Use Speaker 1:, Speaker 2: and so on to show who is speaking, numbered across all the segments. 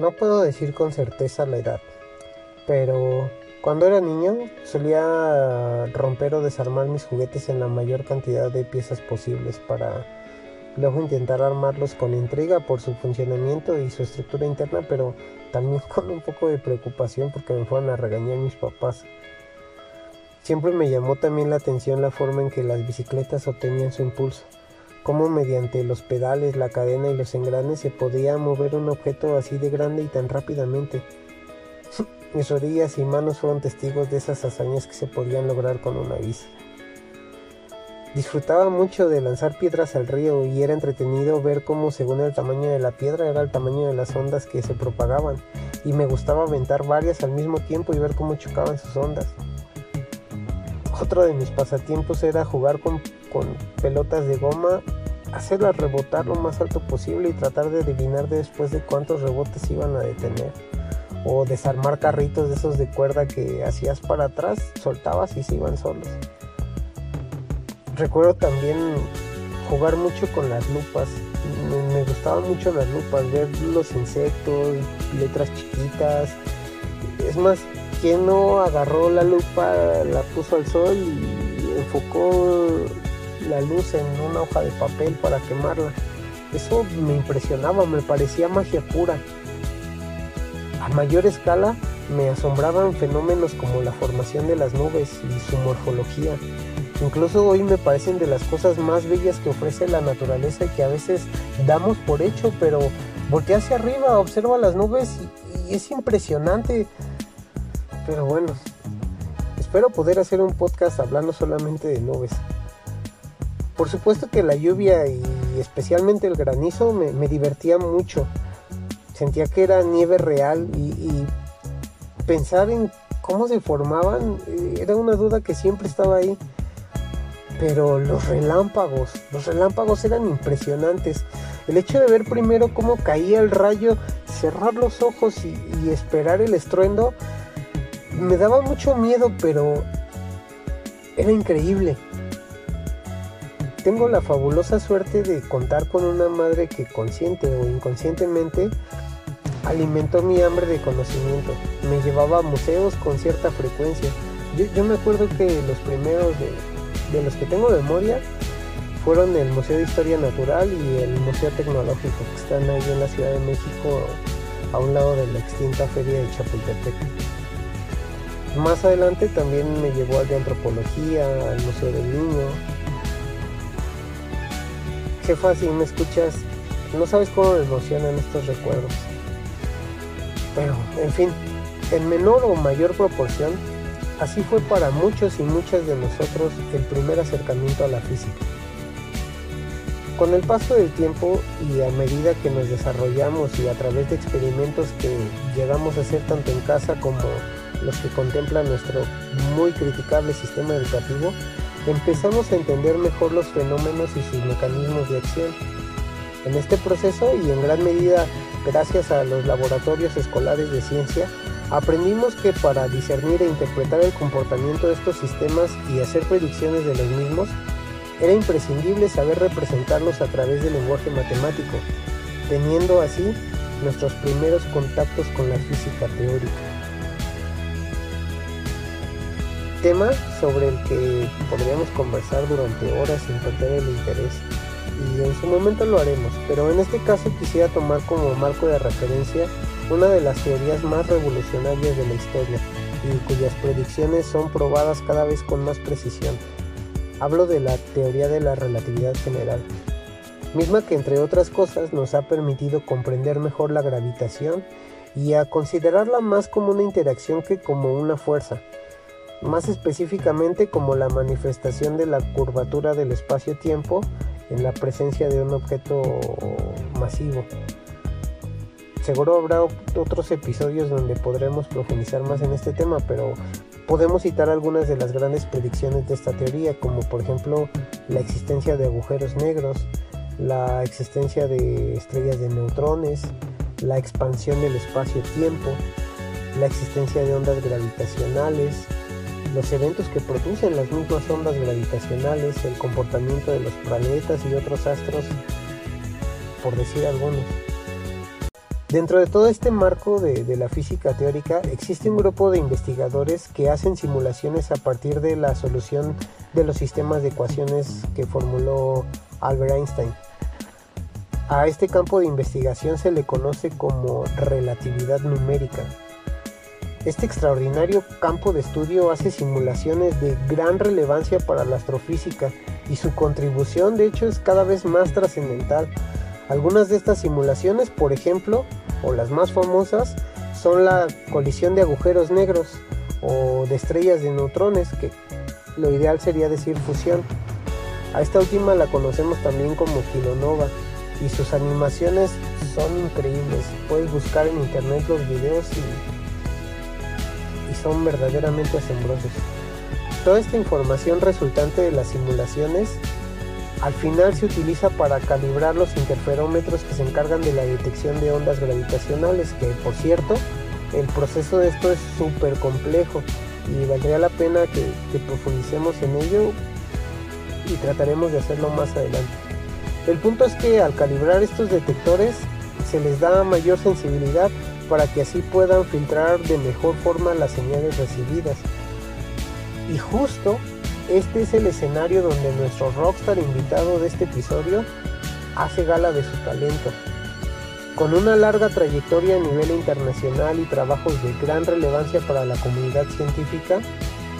Speaker 1: No puedo decir con certeza la edad, pero cuando era niño solía romper o desarmar mis juguetes en la mayor cantidad de piezas posibles para luego intentar armarlos con intriga por su funcionamiento y su estructura interna, pero también con un poco de preocupación porque me fueron a regañar mis papás. Siempre me llamó también la atención la forma en que las bicicletas obtenían su impulso, cómo mediante los pedales, la cadena y los engranes se podía mover un objeto así de grande y tan rápidamente. Mis rodillas y manos fueron testigos de esas hazañas que se podían lograr con una bici. Disfrutaba mucho de lanzar piedras al río y era entretenido ver cómo según el tamaño de la piedra era el tamaño de las ondas que se propagaban y me gustaba aventar varias al mismo tiempo y ver cómo chocaban sus ondas. Otro de mis pasatiempos era jugar con, pelotas de goma, hacerlas rebotar lo más alto posible y tratar de adivinar después de cuántos rebotes iban a detener. O desarmar carritos de esos de cuerda que hacías para atrás, soltabas y se iban solos. Recuerdo también jugar mucho con las lupas. Me, gustaban mucho las lupas, ver los insectos, letras chiquitas. Es más, quien no agarró la lupa, la puso al sol y enfocó la luz en una hoja de papel para quemarla. Eso me impresionaba, me parecía magia pura. A mayor escala me asombraban fenómenos como la formación de las nubes y su morfología. Incluso hoy me parecen de las cosas más bellas que ofrece la naturaleza y que a veces damos por hecho, pero voltea hacia arriba, observa las nubes y, es impresionante. Pero bueno, espero poder hacer un podcast hablando solamente de nubes. Por supuesto que la lluvia y especialmente el granizo me, divertía mucho. Sentía que era nieve real y pensar en cómo se formaban eh, era una duda que siempre estaba ahí pero los relámpagos, los relámpagos eran impresionantes. El hecho de ver primero cómo caía el rayo, cerrar los ojos y, esperar el estruendo, me daba mucho miedo, pero era increíble. Tengo la fabulosa suerte de contar con una madre que consciente o inconscientemente alimentó mi hambre de conocimiento. Me llevaba a museos con cierta frecuencia. Yo, me acuerdo que los primeros de, de los que tengo memoria fueron el Museo de Historia Natural y el Museo Tecnológico, que están ahí en la Ciudad de México, a un lado de la extinta feria de Chapultepec. Más adelante también me llevó al de Antropología, al Museo del Niño. Jefa, si me escuchas, no sabes cómo me emocionan estos recuerdos. Pero, en fin, en menor o mayor proporción, Así fue para muchos y muchas de nosotros el primer acercamiento a la física. Con el paso del tiempo y a medida que nos desarrollamos y a través de experimentos que llegamos a hacer tanto en casa como los que contemplan nuestro muy criticable sistema educativo, empezamos a entender mejor los fenómenos y sus mecanismos de acción. En este proceso y en gran medida gracias a los laboratorios escolares de ciencia, Aprendimos que para discernir e interpretar el comportamiento de estos sistemas y hacer predicciones de los mismos, era imprescindible saber representarlos a través del lenguaje matemático, teniendo así nuestros primeros contactos con la física teórica. Tema sobre el que podríamos conversar durante horas sin perder el interés y en su momento lo haremos, pero en este caso quisiera tomar como marco de referencia una de las teorías más revolucionarias de la historia y cuyas predicciones son probadas cada vez con más precisión. Hablo de la teoría de la relatividad general, misma que entre otras cosas nos ha permitido comprender mejor la gravitación y a considerarla más como una interacción que como una fuerza, más específicamente como la manifestación de la curvatura del espacio-tiempo en la presencia de un objeto masivo. Seguro habrá otros episodios donde podremos profundizar más en este tema, pero podemos citar algunas de las grandes predicciones de esta teoría, como por ejemplo la existencia de agujeros negros, la existencia de estrellas de neutrones, la expansión del espacio-tiempo, la existencia de ondas gravitacionales, los eventos que producen las mismas ondas gravitacionales, el comportamiento de los planetas y otros astros, por decir algunos. Dentro de todo este marco de, la física teórica existe un grupo de investigadores que hacen simulaciones a partir de la solución de los sistemas de ecuaciones que formuló Albert Einstein. A este campo de investigación se le conoce como relatividad numérica. Este extraordinario campo de estudio hace simulaciones de gran relevancia para la astrofísica y su contribución de hecho es cada vez más trascendental. Algunas de estas simulaciones, por ejemplo, o las más famosas son la colisión de agujeros negros o de estrellas de neutrones, que lo ideal sería decir fusión. A esta última la conocemos también como kilonova y sus animaciones son increíbles. Puedes buscar en internet los videos y, son verdaderamente asombrosos. Toda esta información resultante de las simulaciones al final se utiliza para calibrar los interferómetros que se encargan de la detección de ondas gravitacionales, que por cierto, el proceso de esto es súper complejo y valdría la pena que, profundicemos en ello y trataremos de hacerlo más adelante. El punto es que al calibrar estos detectores se les da mayor sensibilidad para que así puedan filtrar de mejor forma las señales recibidas. Y justo este es el escenario donde nuestro rockstar invitado de este episodio hace gala de su talento. Con una larga trayectoria a nivel internacional y trabajos de gran relevancia para la comunidad científica,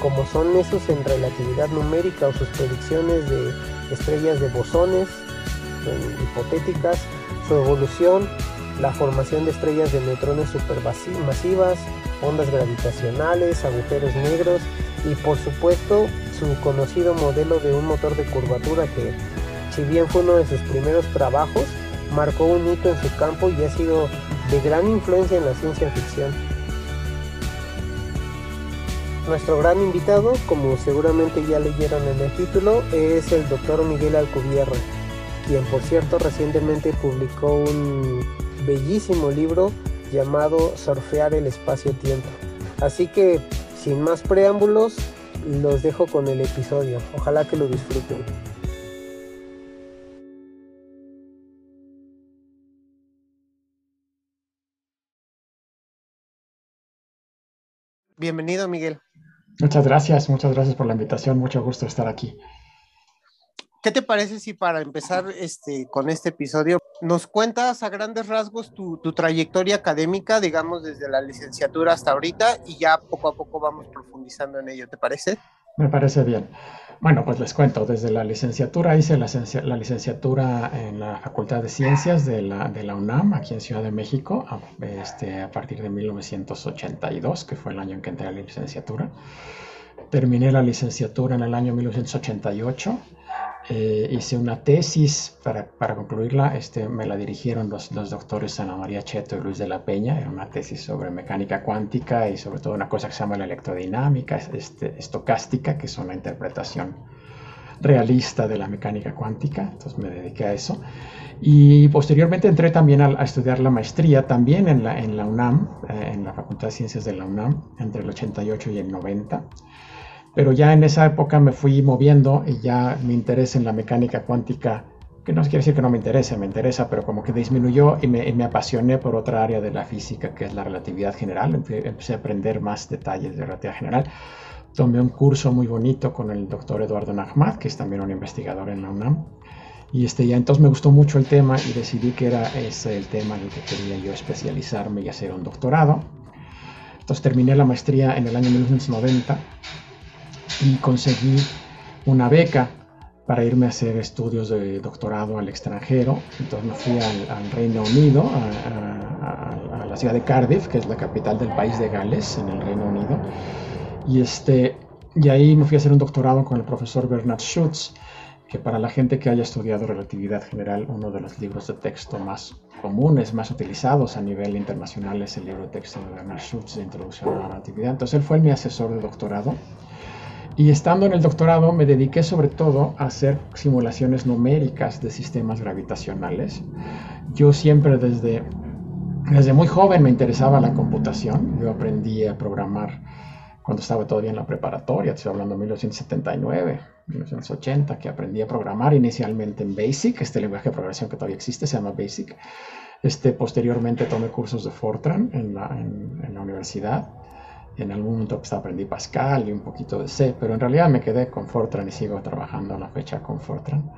Speaker 1: como son esos en relatividad numérica o sus predicciones de estrellas de bosones hipotéticas, su evolución, la formación de estrellas de neutrones supermasivas, ondas gravitacionales, agujeros negros y por supuesto su conocido modelo de un motor de curvatura que, si bien fue uno de sus primeros trabajos, marcó un hito en su campo y ha sido de gran influencia en la ciencia ficción. Nuestro gran invitado, como seguramente ya leyeron en el título, es el doctor Miguel Alcubierre, quien por cierto recientemente publicó un bellísimo libro llamado Surfear el espacio-tiempo. Así que, sin más preámbulos, los dejo con el episodio. Ojalá que lo disfruten. Bienvenido, Miguel.
Speaker 2: Muchas gracias, muchas gracias por la invitación. Mucho gusto estar aquí.
Speaker 1: ¿Qué te parece si para empezar este, con este episodio nos cuentas a grandes rasgos tu, tu, trayectoria académica, digamos desde la licenciatura hasta ahorita y ya poco a poco vamos profundizando en ello, ¿te parece?
Speaker 2: Me parece bien. Bueno, pues les cuento, desde la licenciatura hice la, licenciatura en la Facultad de Ciencias de la, de la UNAM, aquí en Ciudad de México, a, este, a partir de 1982, que fue el año en que entré a la licenciatura. Terminé la licenciatura en el año 1988 eh, hice una tesis para, para, concluirla, este, me la dirigieron los, los, doctores Ana María Cheto y Luis de la Peña, era una tesis sobre mecánica cuántica y sobre todo una cosa que se llama la electrodinámica este, estocástica, que es una interpretación realista de la mecánica cuántica, entonces me dediqué a eso. Y posteriormente entré también a, a estudiar la maestría, también en la, en la UNAM, eh, en la Facultad de Ciencias de la UNAM, entre el 88 y el 90. Pero ya en esa época me fui moviendo y ya mi interés en la mecánica cuántica, que no quiere decir que no me interese, me interesa, pero como que disminuyó y me, apasioné por otra área de la física que es la relatividad general. Empecé a aprender más detalles de relatividad general. Tomé un curso muy bonito con el doctor Eduardo Nahmad, que es también un investigador en la UNAM. Y este, ya entonces me gustó mucho el tema y decidí que era ese el tema en el que quería yo especializarme y hacer un doctorado. Entonces terminé la maestría en el año 1990 y conseguí una beca para irme a hacer estudios de doctorado al extranjero. Entonces me fui al, Reino Unido, a, la ciudad de Cardiff, que es la capital del país de Gales, en el Reino Unido. Y, este, y ahí me fui a hacer un doctorado con el profesor Bernard Schutz, que para la gente que haya estudiado relatividad general, uno de los libros de texto más comunes, más utilizados a nivel internacional es el libro de texto de Bernard Schutz de Introducción a la Relatividad. Entonces él fue mi asesor de doctorado y estando en el doctorado me dediqué sobre todo a hacer simulaciones numéricas de sistemas gravitacionales. Yo siempre desde, desde muy joven me interesaba la computación. Yo aprendí a programar cuando estaba todavía en la preparatoria, estoy hablando de 1979, 1980, que aprendí a programar inicialmente en BASIC, este lenguaje de programación que todavía existe, se llama BASIC. Este, posteriormente tomé cursos de Fortran en la, en, la universidad. En algún momento pues, aprendí Pascal y un poquito de C, pero en realidad me quedé con Fortran y sigo trabajando a la fecha con Fortran.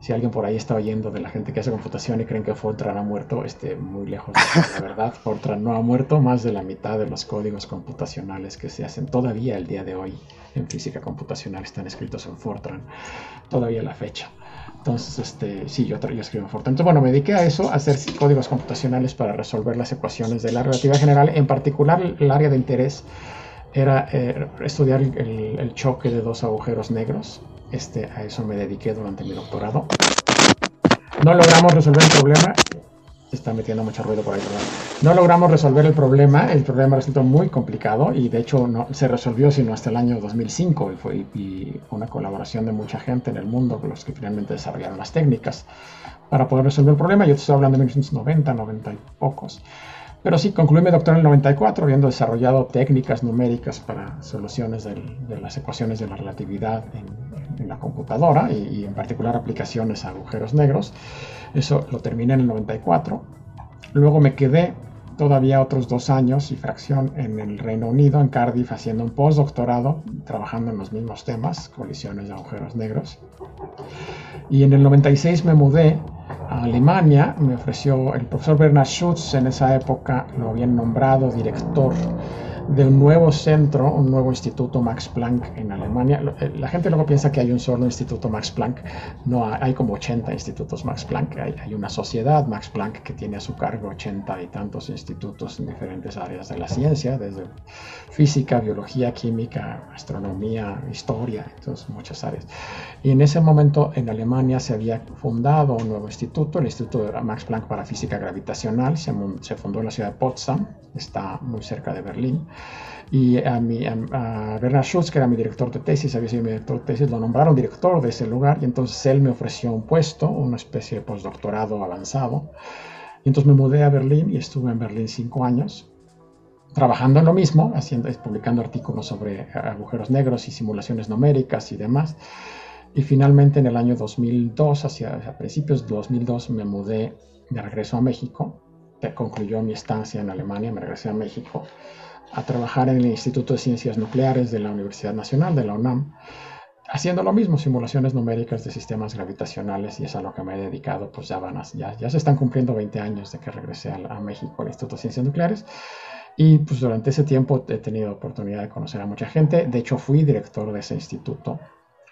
Speaker 2: Si alguien por ahí está oyendo de la gente que hace computación y creen que Fortran ha muerto, esté muy lejos de la verdad. Fortran no ha muerto, más de la mitad de los códigos computacionales que se hacen todavía el día de hoy en física computacional están escritos en Fortran, todavía la fecha. Entonces, este, sí, yo, yo escribo en. Entonces, bueno, me dediqué a eso, a hacer códigos computacionales para resolver las ecuaciones de la relatividad general. En particular, el área de interés era eh, estudiar el, el, choque de dos agujeros negros. Este, a eso me dediqué durante mi doctorado. No logramos resolver el problema está metiendo mucho ruido por ahí. No logramos resolver el problema, el problema resultó muy complicado y de hecho no se resolvió sino hasta el año 2005 y fue una colaboración de mucha gente en el mundo, los que finalmente desarrollaron las técnicas para poder resolver el problema. Yo estoy hablando de 1990, 90 y pocos. Pero sí, concluí mi doctorado en el 94, habiendo desarrollado técnicas numéricas para soluciones de las ecuaciones de la relatividad en, la computadora y, y, en particular aplicaciones a agujeros negros. Eso lo terminé en el 94. Luego me quedé todavía otros dos años y fracción en el Reino Unido, en Cardiff, haciendo un postdoctorado, trabajando en los mismos temas, colisiones de agujeros negros. Y en el 96 me mudé a Alemania, me ofreció el profesor Bernard Schutz, en esa época lo habían nombrado director de un nuevo centro, un nuevo instituto Max Planck en Alemania. Eh, la gente luego piensa que hay un solo instituto Max Planck. No, hay como 80 institutos Max Planck. Hay, una sociedad Max Planck que tiene a su cargo 80 y tantos institutos en diferentes áreas de la ciencia, desde física, biología, química, astronomía, historia, entonces muchas áreas. Y en ese momento en Alemania se había fundado un nuevo instituto, el Instituto Max Planck para Física Gravitacional. Se fundó en la ciudad de Potsdam, está muy cerca de Berlín. Y a, mi, a, Bernard Schultz, que era mi director de tesis, había sido mi director de tesis, lo nombraron director de ese lugar y entonces él me ofreció un puesto, una especie de postdoctorado avanzado. Y entonces me mudé a Berlín y estuve en Berlín cinco años trabajando en lo mismo, haciendo, publicando artículos sobre agujeros negros y simulaciones numéricas y demás. Y finalmente en el año 2002, hacia, hacia principios de 2002, me mudé de regreso a México. Concluyó mi estancia en Alemania, me regresé a México a trabajar en el Instituto de Ciencias Nucleares de la Universidad Nacional, de la UNAM, haciendo lo mismo, simulaciones numéricas de sistemas gravitacionales, y es a lo que me he dedicado, pues ya, van ya, ya se están cumpliendo 20 años de que regresé a, México al Instituto de Ciencias Nucleares. Y pues durante ese tiempo he tenido oportunidad de conocer a mucha gente. De hecho, fui director de ese instituto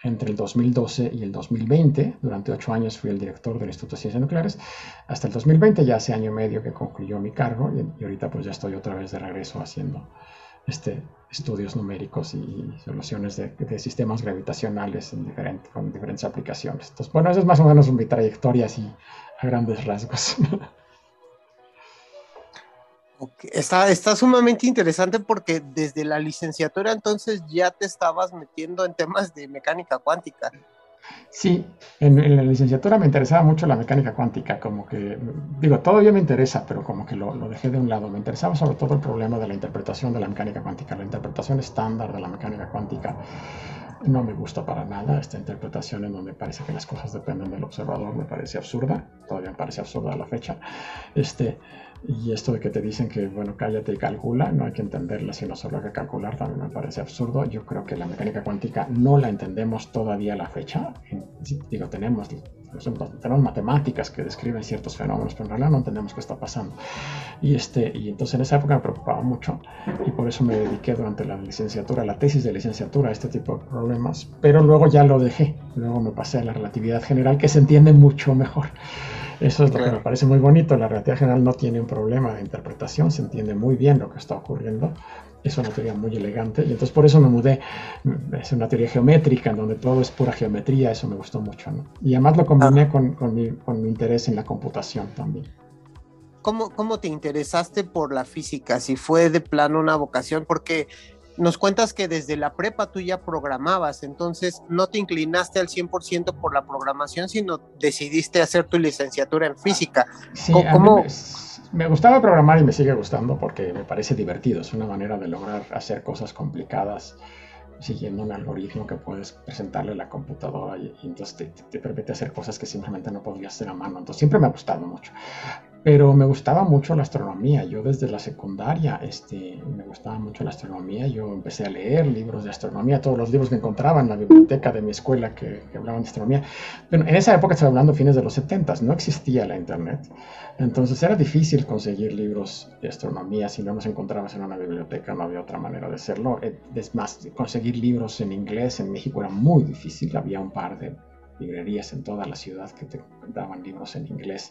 Speaker 2: entre el 2012 y el 2020. Durante ocho años fui el director del Instituto de Ciencias Nucleares. Hasta el 2020, ya hace año y medio que concluyó mi cargo y, ahorita pues ya estoy otra vez de regreso haciendo este, estudios numéricos y soluciones de, sistemas gravitacionales en con diferentes aplicaciones. Entonces, bueno, esa es más o menos mi trayectoria así a grandes rasgos.
Speaker 1: Está, está sumamente interesante porque desde la licenciatura entonces ya te estabas metiendo en temas de mecánica cuántica.
Speaker 2: Sí, en, la licenciatura me interesaba mucho la mecánica cuántica, como que, digo, todavía me interesa, pero como que lo, lo, dejé de un lado. Me interesaba sobre todo el problema de la interpretación de la mecánica cuántica, la interpretación estándar de la mecánica cuántica. No me gusta para nada esta interpretación en donde parece que las cosas dependen del observador, me parece absurda, todavía me parece absurda a la fecha. Este, y esto de que te dicen que, bueno, cállate y calcula, no hay que entenderla, sino solo hay que calcular, también me parece absurdo. Yo creo que la mecánica cuántica no la entendemos todavía a la fecha. Digo, tenemos, tenemos matemáticas que describen ciertos fenómenos, pero en realidad no entendemos qué está pasando. Y, este, y entonces en esa época me preocupaba mucho y por eso me dediqué durante la licenciatura, la tesis de licenciatura a este tipo de problemas, pero luego ya lo dejé. Luego me pasé a la relatividad general, que se entiende mucho mejor. Eso es lo que me parece muy bonito. La relatividad general no tiene un problema de interpretación, se entiende muy bien lo que está ocurriendo. Es una teoría muy elegante y entonces por eso me mudé. Es una teoría geométrica en donde todo es pura geometría, eso me gustó mucho. Y además lo combiné ah. con, con, mi, con, mi, interés en la computación también.
Speaker 1: ¿Cómo, ¿Cómo te interesaste por la física? Si fue de plano una vocación, porque nos cuentas que desde la prepa tú ya programabas, entonces no te inclinaste al 100% por la programación, sino decidiste hacer tu licenciatura en física.
Speaker 2: Sí, ¿Cómo? Me, gustaba programar y me sigue gustando porque me parece divertido, es una manera de lograr hacer cosas complicadas siguiendo un algoritmo que puedes presentarle a la computadora y, entonces te, te, permite hacer cosas que simplemente no podrías hacer a mano. Entonces siempre me ha gustado mucho pero me gustaba mucho la astronomía. Yo desde la secundaria este, me gustaba mucho la astronomía. Yo empecé a leer libros de astronomía, todos los libros que encontraba en la biblioteca de mi escuela que, hablaban de astronomía. Pero en esa época, estaba hablando fines de los 70, no existía la internet. Entonces era difícil conseguir libros de astronomía. Si no los encontrabas en una biblioteca, no había otra manera de hacerlo. Eh, es más, conseguir libros en inglés en México era muy difícil. Había un par de librerías en toda la ciudad que te daban libros en inglés.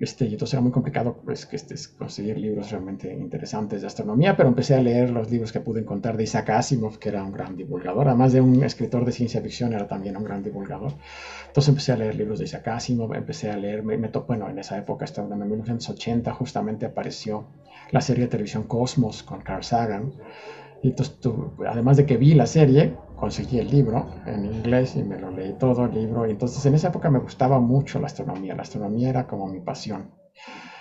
Speaker 2: Este, y entonces era muy complicado pues, que este, conseguir libros realmente interesantes de astronomía, pero empecé a leer los libros que pude encontrar de Isaac Asimov, que era un gran divulgador, además de un escritor de ciencia ficción, era también un gran divulgador. Entonces empecé a leer libros de Isaac Asimov, empecé a leer, me, bueno, en esa época, estaba en 1980, justamente apareció la serie de televisión Cosmos con Carl Sagan, y entonces, además de que vi la serie, conseguí el libro en inglés y me lo leí todo el libro. Y entonces en esa época me gustaba mucho la astronomía. La astronomía era como mi pasión.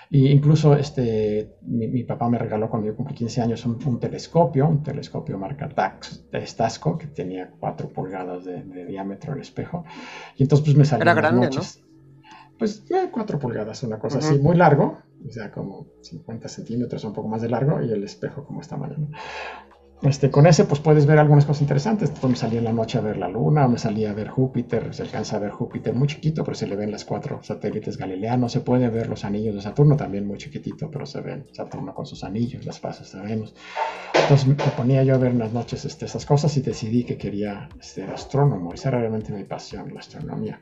Speaker 2: Y incluso este, mi, papá me regaló cuando yo cumplí 15 años un, telescopio, un telescopio marca Tax, de Stasco, que tenía 4 pulgadas de, diámetro el espejo. Y entonces pues me salió
Speaker 1: Era grande, ¿no?
Speaker 2: Pues 4 pulgadas, una cosa así, muy largo, o sea, como 50 centímetros, un poco más de largo, y el espejo como esta manera. Este, con ese pues puedes ver algunas cosas interesantes. Pues, me salía en la noche a ver la luna, me salía a ver Júpiter, se alcanza a ver Júpiter muy chiquito, pero se le ven las cuatro satélites galileanos, se puede ver los anillos de Saturno también muy chiquitito, pero se ven Saturno con sus anillos, las fases sabemos. Entonces me ponía yo a ver en las noches este, esas cosas y decidí que quería ser astrónomo, esa era realmente mi pasión, la astronomía.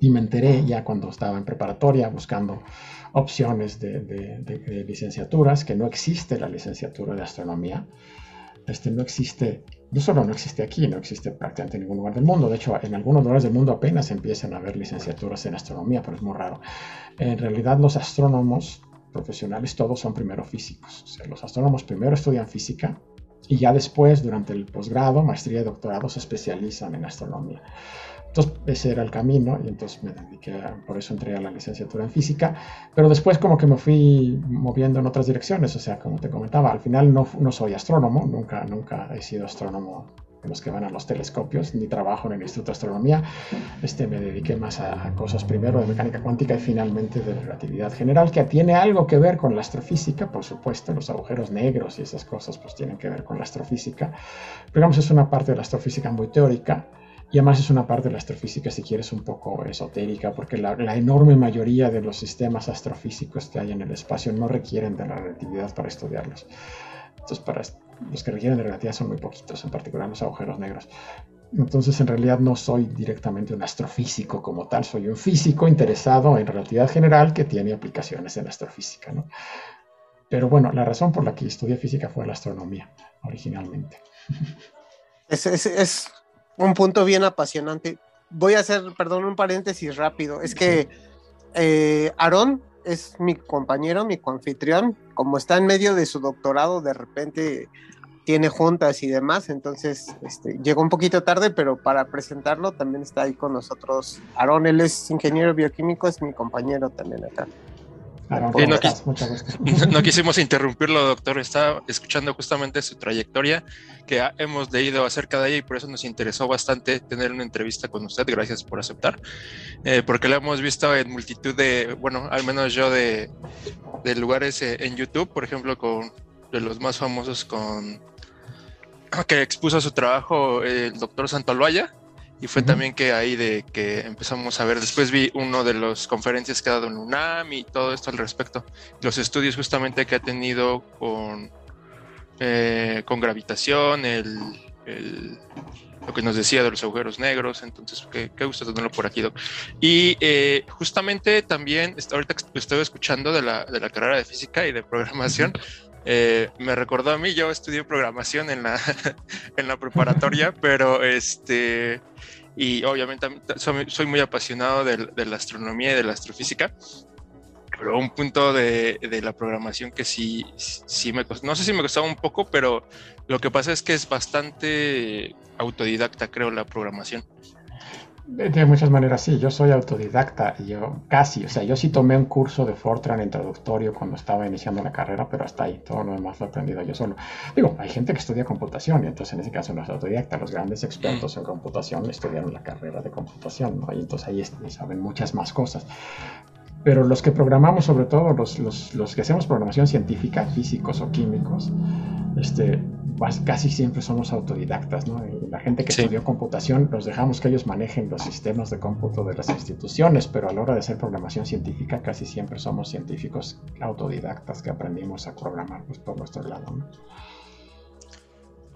Speaker 2: Y me enteré ya cuando estaba en preparatoria buscando opciones de, de licenciaturas, que no existe la licenciatura de astronomía este, no existe, no solo no existe aquí, no existe prácticamente en ningún lugar del mundo. De hecho, en algunos lugares del mundo apenas empiezan a haber licenciaturas en astronomía, pero es muy raro. En realidad, los astrónomos profesionales todos son primero físicos. O sea, los astrónomos primero estudian física y ya después, durante el posgrado, maestría y doctorado, se especializan en astronomía. Entonces, ese era el camino y entonces me dediqué, por eso entré a la licenciatura en física, pero después como que me fui moviendo en otras direcciones, o sea, como te comentaba, al final no, no soy astrónomo, nunca, nunca he sido astrónomo en los que van a los telescopios, ni trabajo en el Instituto de Astronomía, este, me dediqué más a, cosas primero de mecánica cuántica y finalmente de relatividad general, que tiene algo que ver con la astrofísica, por supuesto, los agujeros negros y esas cosas pues tienen que ver con la astrofísica, pero digamos es una parte de la astrofísica muy teórica, y además es una parte de la astrofísica, si quieres, un poco esotérica, porque la, enorme mayoría de los sistemas astrofísicos que hay en el espacio no requieren de la relatividad para estudiarlos. Entonces, para los que requieren de relatividad son muy poquitos, en particular los agujeros negros. Entonces, en realidad no soy directamente un astrofísico como tal, soy un físico interesado en relatividad general que tiene aplicaciones en astrofísica. ¿no? Pero bueno, la razón por la que estudié física fue la astronomía, originalmente.
Speaker 1: Es, es, es un punto bien apasionante. Voy a hacer, perdón, un paréntesis rápido. Es que eh, Aarón es mi compañero, mi confitrión. Como está en medio de su doctorado, de repente tiene juntas y demás, entonces este, llegó un poquito tarde, pero para presentarlo también está ahí con nosotros. Aarón, él es ingeniero bioquímico, es mi compañero también acá.
Speaker 3: No, quisimos interrumpirlo, doctor. Estaba escuchando justamente su trayectoria, que hemos leído acerca de ella y por eso nos interesó bastante tener una entrevista con usted. Gracias por aceptar, eh, porque lo hemos visto en multitud de, bueno, al menos yo de, de lugares eh, en YouTube, por ejemplo, con de los más famosos con que expuso su trabajo el doctor Santoloaya y fue también que ahí de que empezamos a ver, después vi uno de las conferencias que ha dado en UNAM y todo esto al respecto, los estudios justamente que ha tenido con, eh, con gravitación, el, lo que nos decía de los agujeros negros, entonces qué, qué gusto tenerlo por aquí, Doc. Y eh, justamente también, ahorita estoy escuchando de la, de la carrera de física y de programación, eh, me recordó a mí, yo estudié programación en la, en la preparatoria, pero este, y obviamente soy, muy apasionado de, la astronomía y de la astrofísica, pero un punto de, de, la programación que sí, sí me costó, no sé si me costaba un poco, pero lo que pasa es que es bastante autodidacta, creo, la programación.
Speaker 2: De muchas maneras sí, yo soy autodidacta y yo casi, o sea, yo sí tomé un curso de Fortran introductorio cuando estaba iniciando la carrera, pero hasta ahí, todo lo demás lo he aprendido yo solo. Digo, hay gente que estudia computación y entonces en ese caso no es autodidacta, los grandes expertos en computación estudiaron la carrera de computación, ¿no? Y entonces ahí saben muchas más cosas. pero los que programamos, sobre todo los, los, los que hacemos programación científica, físicos o químicos, este, casi siempre somos autodidactas, ¿no? La gente que estudió computación, los dejamos que ellos manejen los sistemas de cómputo de las instituciones, pero a la hora de hacer programación científica, casi siempre somos científicos autodidactas que aprendimos a programar pues, por nuestro lado, ¿no?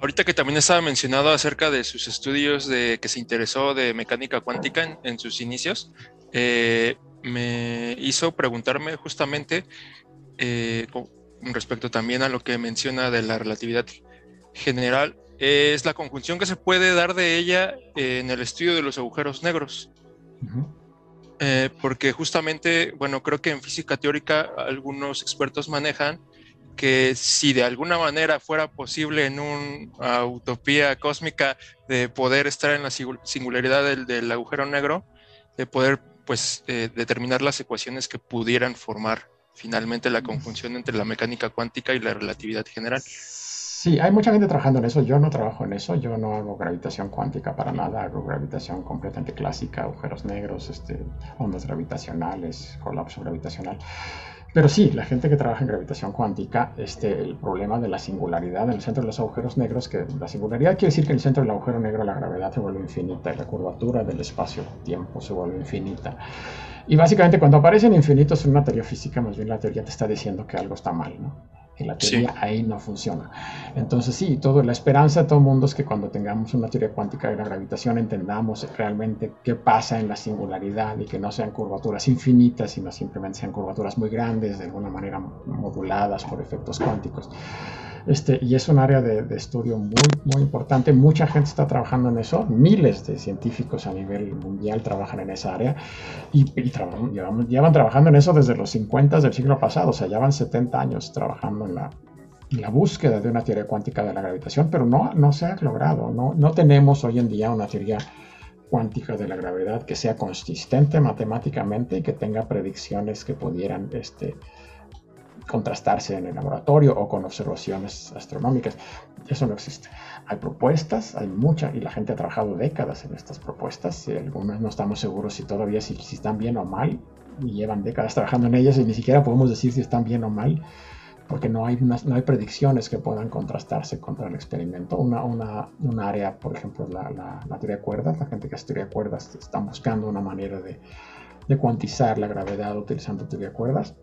Speaker 3: Ahorita que también estaba mencionado acerca de sus estudios de que se interesó de mecánica cuántica en, sus inicios, eh, me hizo preguntarme justamente eh, con respecto también a lo que menciona de la relatividad general es la conjunción que se puede dar de ella en el estudio de los agujeros negros. Eh, porque justamente, bueno, creo que en física teórica algunos expertos manejan que si de alguna manera fuera posible en una utopía cósmica de poder estar en la singularidad del, agujero negro, de poder pues eh, determinar las ecuaciones que pudieran formar finalmente la conjunción entre la mecánica cuántica y la relatividad general.
Speaker 2: Sí, hay mucha gente trabajando en eso. Yo no trabajo en eso. Yo no hago gravitación cuántica para nada. Hago gravitación completamente clásica, agujeros negros, este, ondas gravitacionales, colapso gravitacional. Pero sí, la gente que trabaja en gravitación cuántica, este, el problema de la singularidad en el centro de los agujeros negros, que la singularidad quiere decir que en el centro del agujero negro la gravedad se vuelve infinita y la curvatura del espacio-tiempo se vuelve infinita. Y básicamente cuando aparecen infinitos en una teoría física, más bien la teoría te está diciendo que algo está mal, ¿no? La teoría ahí no funciona. Entonces sí, todo, la esperanza de todo el mundo es que cuando tengamos una teoría cuántica de la gravitación entendamos realmente qué pasa en la singularidad y que no sean curvaturas infinitas, sino simplemente sean curvaturas muy grandes, de alguna manera moduladas por efectos cuánticos. Este, y es un área de, estudio muy, muy importante. Mucha gente está trabajando en eso. Miles de científicos a nivel mundial trabajan en esa área y, llevan, trabajando en eso desde los 50 del siglo pasado. O sea, llevan 70 años trabajando en la, la búsqueda de una teoría cuántica de la gravitación, pero no, no se ha logrado. No, no tenemos hoy en día una teoría cuántica de la gravedad que sea consistente matemáticamente y que tenga predicciones que pudieran este, contrastarse en el laboratorio o con observaciones astronómicas. Eso no existe. Hay propuestas, hay mucha, y la gente ha trabajado décadas en estas propuestas. Y algunas no estamos seguros si todavía si, están bien o mal, y llevan décadas trabajando en ellas y ni siquiera podemos decir si están bien o mal, porque no hay, no hay predicciones que puedan contrastarse contra el experimento. Una, una, una área, por ejemplo, la, la, teoría de cuerdas, la gente que de cuerdas están buscando una manera de, de cuantizar la gravedad utilizando teoría de cuerdas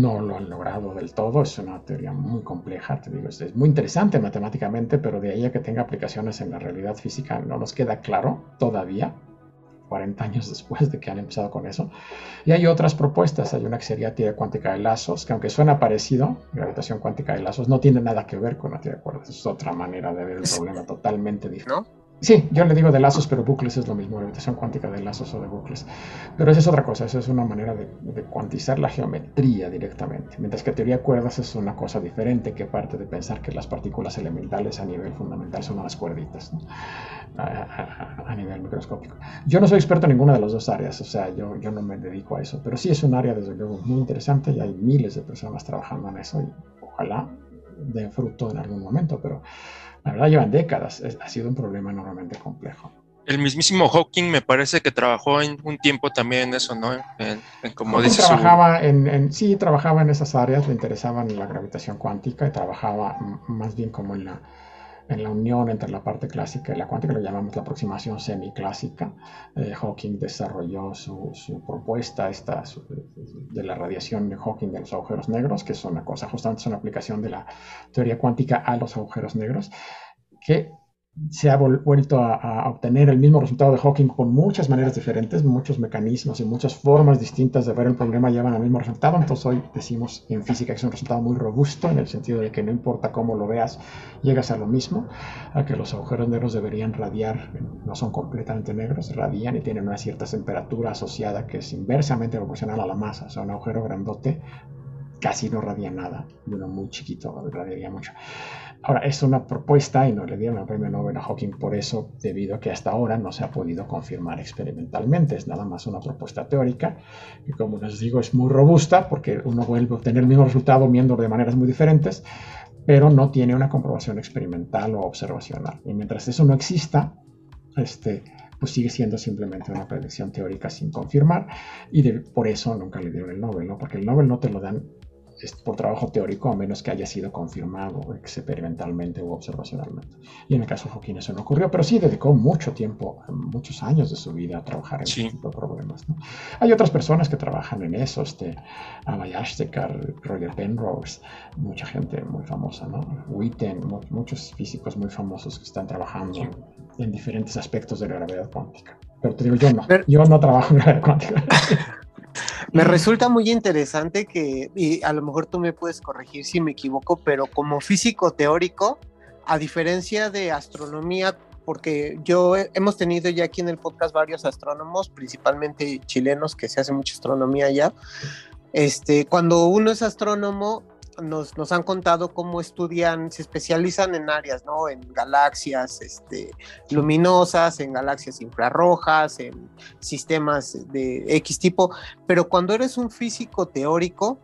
Speaker 2: no lo han logrado del todo, es una teoría muy compleja, te digo, es muy interesante matemáticamente, pero de ahí a que tenga aplicaciones en la realidad física no nos queda claro todavía, 40 años después de que han empezado con eso. Y hay otras propuestas, hay una que sería teoría cuántica de lazos, que aunque suena parecido, gravitación cuántica de lazos, no tiene nada que ver con la teoría de cuerdas, es otra manera de ver el problema totalmente diferente. Sí, yo le digo de lazos, pero bucles es lo mismo, gravitación cuántica de lazos o de bucles. Pero esa es otra cosa, esa es una manera de, cuantizar la geometría directamente. Mientras que teoría de cuerdas es una cosa diferente que parte de pensar que las partículas elementales a nivel fundamental son unas cuerditas a, nivel microscópico. Yo no soy experto en ninguna de las dos áreas, o sea, yo, yo no me dedico a eso, pero sí es un área desde luego muy interesante y hay miles de personas trabajando en eso y ojalá den fruto en algún momento, pero la verdad llevan décadas, ha sido un problema enormemente complejo.
Speaker 3: El mismísimo Hawking me parece que trabajó en un tiempo también en eso, ¿no? En,
Speaker 2: como trabajaba en, sí, trabajaba en esas áreas, le interesaban la gravitación cuántica y trabajaba más bien como en la, en la unión entre la parte clásica y la cuántica, lo llamamos la aproximación semiclásica. Eh, Hawking desarrolló su, su propuesta esta, de la radiación de Hawking de los agujeros negros, que es una cosa, justamente es una aplicación de la teoría cuántica a los agujeros negros, que se ha vuelto a, obtener el mismo resultado de Hawking con muchas maneras diferentes, muchos mecanismos y muchas formas distintas de ver el problema llevan al mismo resultado. Entonces hoy decimos en física que es un resultado muy robusto en el sentido de que no importa cómo lo veas, llegas a lo mismo, a que los agujeros negros deberían radiar, no son completamente negros, radian y tienen una cierta temperatura asociada que es inversamente proporcional a la masa. O sea, un agujero grandote casi no radia nada, uno muy chiquito radiaría mucho. Ahora, es una propuesta y no le dieron el premio Nobel a Hawking por eso, debido a que hasta ahora no se ha podido confirmar experimentalmente. Es nada más una propuesta teórica y, como les digo, es muy robusta porque uno vuelve a obtener el mismo resultado viendo de maneras muy diferentes, pero no tiene una comprobación experimental o observacional. Y mientras eso no exista, este, pues sigue siendo simplemente una predicción teórica sin confirmar y por eso nunca le dieron el Nobel, ¿no? Porque el Nobel no te lo dan por trabajo teórico a menos que haya sido confirmado experimentalmente u observacionalmente. Y en el caso de Fouquin eso no ocurrió, pero sí dedicó mucho tiempo, muchos años de su vida a trabajar en este tipo de problemas. ¿no? Hay otras personas que trabajan en eso, este, Abay Roger Penrose, mucha gente muy famosa, ¿no? Witten, muchos físicos muy famosos que están trabajando en diferentes aspectos de la gravedad cuántica. Pero te digo, yo no, yo no trabajo en gravedad cuántica.
Speaker 1: Me resulta muy interesante que, y a lo mejor tú me puedes corregir si me equivoco, pero como físico teórico, a diferencia de astronomía, porque yo hemos tenido ya aquí en el podcast varios astrónomos, principalmente chilenos, que se hace mucha astronomía ya. Este, cuando uno es astrónomo, nos, nos, han contado cómo estudian, se especializan en áreas, ¿no? En galaxias este, luminosas, en galaxias infrarrojas, en sistemas de X tipo, pero cuando eres un físico teórico,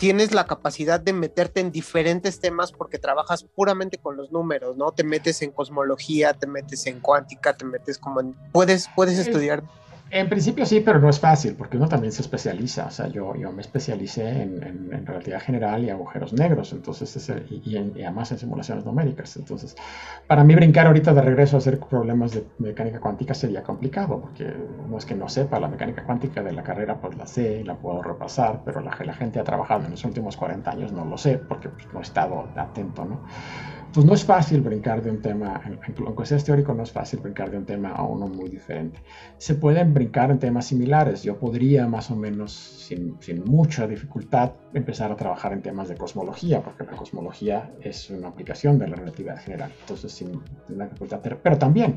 Speaker 1: tienes la capacidad de meterte en diferentes temas porque trabajas puramente con los números, ¿no? Te metes en cosmología, te metes en cuántica, te metes como en... Puedes, puedes estudiar
Speaker 2: en principio sí, pero no es fácil, porque uno también se especializa. O sea, yo, yo me especialicé en, en, general y agujeros negros, entonces, y, además en simulaciones numéricas. Entonces, para mí brincar ahorita de regreso a hacer problemas de mecánica cuántica sería complicado, porque no es que no sepa la mecánica cuántica de la carrera, pues la sé, la puedo repasar, pero la, la gente ha trabajado en los últimos 40 años no lo sé, porque pues, no he estado atento, ¿no? Pues no es fácil brincar de un tema, aunque sea teórico, no es fácil brincar de un tema a uno muy diferente. Se pueden brincar en temas similares. Yo podría más o menos, sin, mucha dificultad, empezar a trabajar en temas de cosmología, porque la cosmología es una aplicación de la relatividad general. Entonces, sin una dificultad. Pero también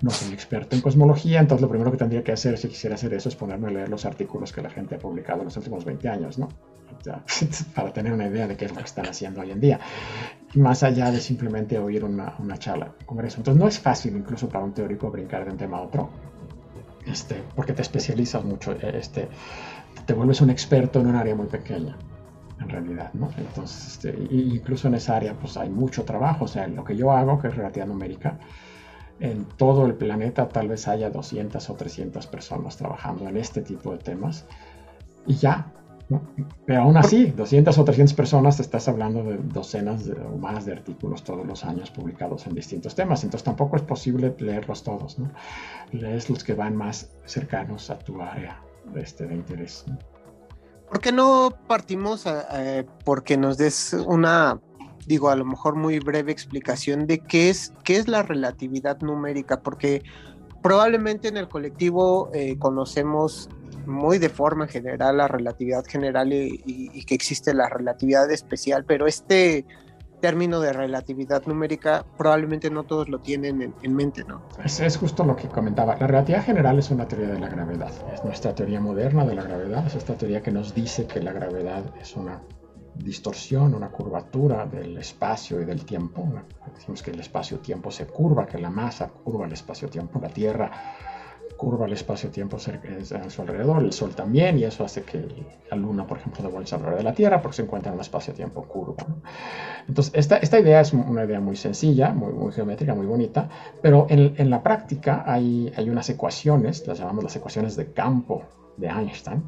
Speaker 2: no soy experto en cosmología, entonces lo primero que tendría que hacer si quisiera hacer eso es ponerme a leer los artículos que la gente ha publicado en los últimos 20 años, ¿no? para tener una idea de qué es lo que están haciendo hoy en día, más allá de simplemente oír una, una charla en congreso. Entonces no es fácil incluso para un teórico brincar de un tema a otro, este, porque te especializas mucho, este, te vuelves un experto en un área muy pequeña en realidad, ¿no? Entonces, este, incluso en esa área, pues hay mucho trabajo, o sea, lo que yo hago, que es relatividad numérica, en todo el planeta tal vez haya 200 o 300 personas trabajando en este tipo de temas, y ya, pero aún así, 200 o 300 personas, te estás hablando de docenas o más de artículos todos los años publicados en distintos temas, entonces tampoco es posible leerlos todos, ¿no? Lees los que van más cercanos a tu área este, de interés.
Speaker 1: ¿Por qué no partimos a, porque nos des una, digo, a lo mejor muy breve explicación de qué es, qué es la relatividad numérica? Porque probablemente en el colectivo eh, conocemos muy de forma general la relatividad general y, que existe la relatividad especial, pero este término de relatividad numérica probablemente no todos lo tienen en, mente, ¿no?
Speaker 2: Es, es, justo lo que comentaba. La relatividad general es una teoría de la gravedad, es nuestra teoría moderna de la gravedad, es esta teoría que nos dice que la gravedad es una distorsión, una curvatura del espacio y del tiempo. Decimos que el espacio-tiempo se curva, que la masa curva el espacio-tiempo, la Tierra curva el espacio-tiempo a su alrededor, el Sol también, y eso hace que la Luna, por ejemplo, devuelva alrededor de la Tierra porque se encuentra en un espacio-tiempo curvo. Entonces, esta, esta, idea es una idea muy sencilla, muy, muy geométrica, muy bonita, pero en, en, la práctica hay, hay unas ecuaciones, las llamamos las ecuaciones de campo de Einstein,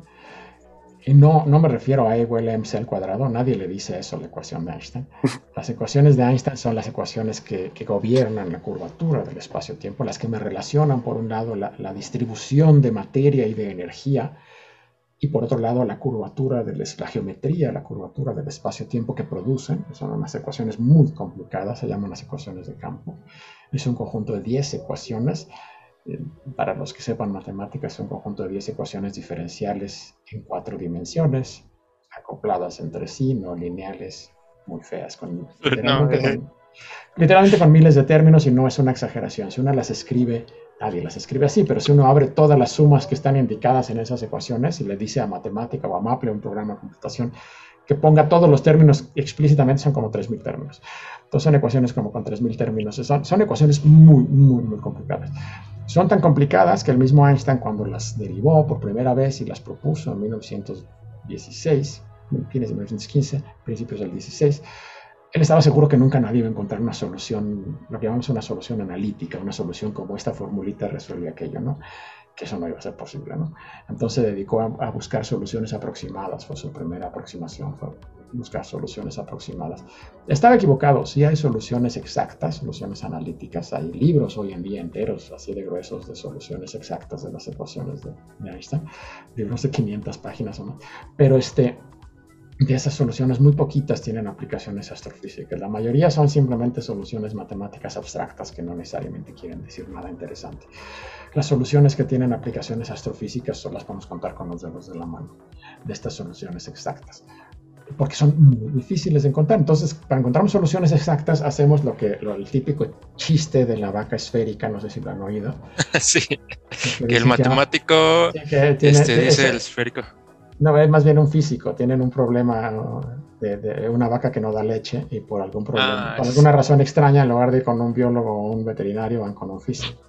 Speaker 2: no, no me refiero a E igual a mc al cuadrado, nadie le dice eso a la ecuación de Einstein. Las ecuaciones de Einstein son las ecuaciones que, que gobiernan la curvatura del espacio-tiempo, las que me relacionan, por un lado, la, la, distribución de materia y de energía, y por otro lado, la curvatura de la geometría, la curvatura del espacio-tiempo que producen. Son unas ecuaciones muy complicadas, se llaman las ecuaciones de campo. Es un conjunto de 10 ecuaciones para los que sepan matemáticas, es un conjunto de 10 ecuaciones diferenciales en cuatro dimensiones, acopladas entre sí, no lineales, muy feas, con, eh. literalmente, con, miles de términos y no es una exageración. Si uno las escribe, nadie las escribe así, pero si uno abre todas las sumas que están indicadas en esas ecuaciones y le dice a matemática o a Maple, un programa de computación, que ponga todos los términos explícitamente, son como 3.000 términos. Entonces son ecuaciones como con 3.000 términos. Son, son ecuaciones muy, muy, muy complicadas. Son tan complicadas que el mismo Einstein cuando las derivó por primera vez y las propuso en 1916, fines de 1915, principios del 16, él estaba seguro que nunca nadie iba a encontrar una solución, lo que llamamos una solución analítica, una solución como esta formulita resuelve aquello, ¿no? Que eso no iba a ser posible, ¿no? Entonces se dedicó a, buscar soluciones aproximadas, fue su primera aproximación, fue buscar soluciones aproximadas. Estaba equivocado, sí hay soluciones exactas, soluciones analíticas, hay libros hoy en día enteros, así de gruesos, de soluciones exactas de las ecuaciones de, de Einstein, libros de 500 páginas o más, pero este de esas soluciones muy poquitas tienen aplicaciones astrofísicas. La mayoría son simplemente soluciones matemáticas abstractas que no necesariamente quieren decir nada interesante. Las soluciones que tienen aplicaciones astrofísicas solo las podemos contar con los dedos de la mano de estas soluciones exactas porque son muy difíciles de encontrar. Entonces, para encontrar soluciones exactas, hacemos lo que el típico chiste de la vaca esférica, no sé si lo han oído.
Speaker 3: sí, que, el matemático este, dice el esférico.
Speaker 2: No, es más bien un físico. Tienen un problema de, una vaca que no da leche y por algún problema, ah, por alguna razón extraña, en lugar de ir con un biólogo o un veterinario, van con un físico.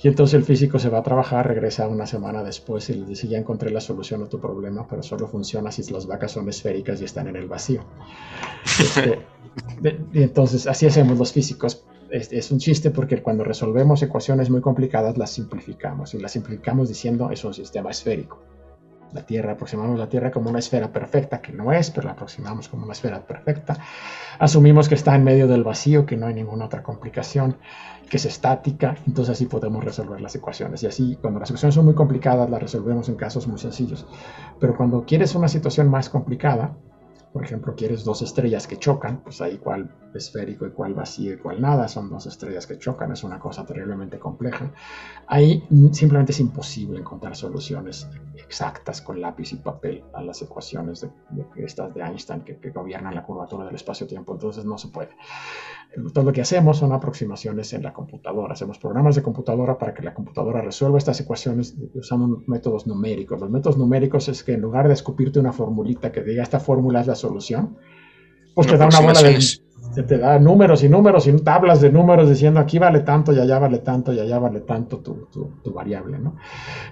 Speaker 2: Y entonces el físico se va a trabajar, regresa una semana después y le dice, ya encontré la solución a tu problema, pero solo funciona si las vacas son esféricas y están en el vacío. Este, y entonces así hacemos los físicos. Es, es, un chiste porque cuando resolvemos ecuaciones muy complicadas las simplificamos y las simplificamos diciendo es un sistema esférico la Tierra, aproximamos la Tierra como una esfera perfecta, que no es, pero la aproximamos como una esfera perfecta. Asumimos que está en medio del vacío, que no hay ninguna otra complicación, que es estática, entonces así podemos resolver las ecuaciones. Y así, cuando las ecuaciones son muy complicadas, las resolvemos en casos muy sencillos. Pero cuando quieres una situación más complicada, por ejemplo, quieres dos estrellas que chocan, pues ahí cuál esférico y cuál vacío y cuál nada, son dos estrellas que chocan, es una cosa terriblemente compleja. Ahí simplemente es imposible encontrar soluciones exactas con lápiz y papel a las ecuaciones de, estas de Einstein que, que, gobiernan la curvatura del espacio-tiempo, entonces no se puede. Todo lo que hacemos son aproximaciones en la computadora, hacemos programas de computadora para que la computadora resuelva estas ecuaciones usando métodos numéricos. Los métodos numéricos es que en lugar de escupirte una formulita que diga esta fórmula es la solución, pues te da una bola de te da números y números y tablas de números diciendo aquí vale tanto y allá vale tanto y allá vale tanto tu, tu, variable. ¿no?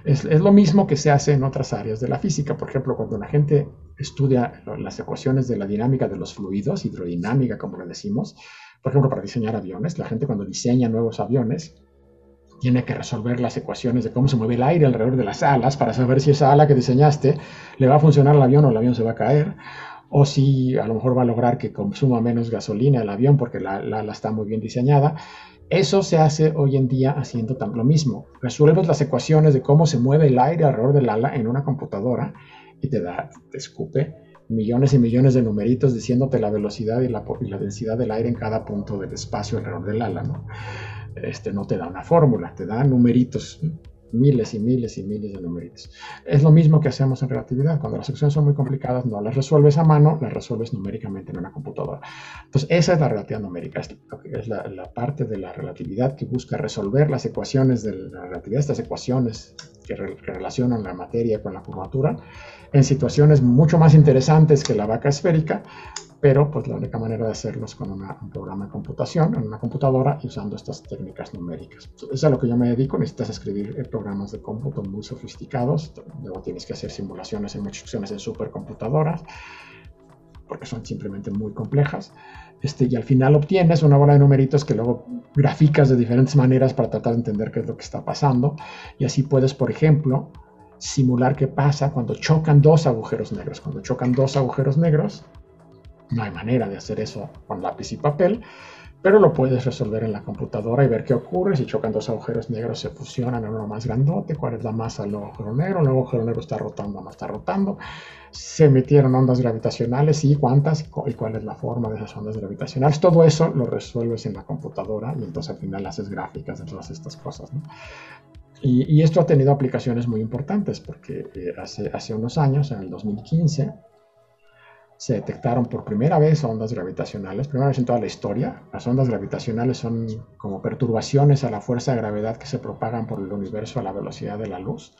Speaker 2: Es, es, lo mismo que se hace en otras áreas de la física. Por ejemplo, cuando la gente estudia las ecuaciones de la dinámica de los fluidos, hidrodinámica como le decimos, por ejemplo, para diseñar aviones, la gente cuando diseña nuevos aviones tiene que resolver las ecuaciones de cómo se mueve el aire alrededor de las alas para saber si esa ala que diseñaste le va a funcionar al avión o el avión se va a caer o si a lo mejor va a lograr que consuma menos gasolina el avión porque la, ala está muy bien diseñada. Eso se hace hoy en día haciendo lo mismo. Resuelves las ecuaciones de cómo se mueve el aire alrededor del ala en una computadora y te da, te escupe millones y millones de numeritos diciéndote la velocidad y la, densidad del aire en cada punto del espacio alrededor del ala. ¿no? Este no te da una fórmula, te da numeritos miles y miles y miles de numeritos. Es lo mismo que hacemos en relatividad. Cuando las ecuaciones son muy complicadas, no las resuelves a mano, las resuelves numéricamente en una computadora. Entonces, esa es la relatividad numérica, es, la, parte de la relatividad que busca resolver las ecuaciones de la relatividad, estas ecuaciones que relacionan la materia con la curvatura, en situaciones mucho más interesantes que la vaca esférica, pero pues la única manera de hacerlo es con un programa de computación, en una computadora y usando estas técnicas numéricas. Eso es a lo que yo me dedico, necesitas escribir eh, programas de cómputo muy sofisticados, luego tienes que hacer simulaciones en muchas opciones en supercomputadoras, porque son simplemente muy complejas, este, y al final obtienes una bola de numeritos que luego graficas de diferentes maneras para tratar de entender qué es lo que está pasando, y así puedes, por ejemplo, simular qué pasa cuando chocan dos agujeros negros. Cuando chocan dos agujeros negros, no hay manera de hacer eso con lápiz y papel, pero lo puedes resolver en la computadora y ver qué ocurre si chocan dos agujeros negros, se fusionan en uno más grandote, cuál es la masa del agujero negro, el agujero negro está rotando o no está rotando, se emitieron ondas gravitacionales y cuántas y cuál es la forma de esas ondas gravitacionales. Todo eso lo resuelves en la computadora y entonces al final haces gráficas de todas estas cosas. Y, esto ha tenido aplicaciones muy importantes porque eh, hace, hace unos años, en el 2015, se detectaron por primera vez ondas gravitacionales, primera vez en toda la historia. Las ondas gravitacionales son como perturbaciones a la fuerza de gravedad que se propagan por el universo a la velocidad de la luz.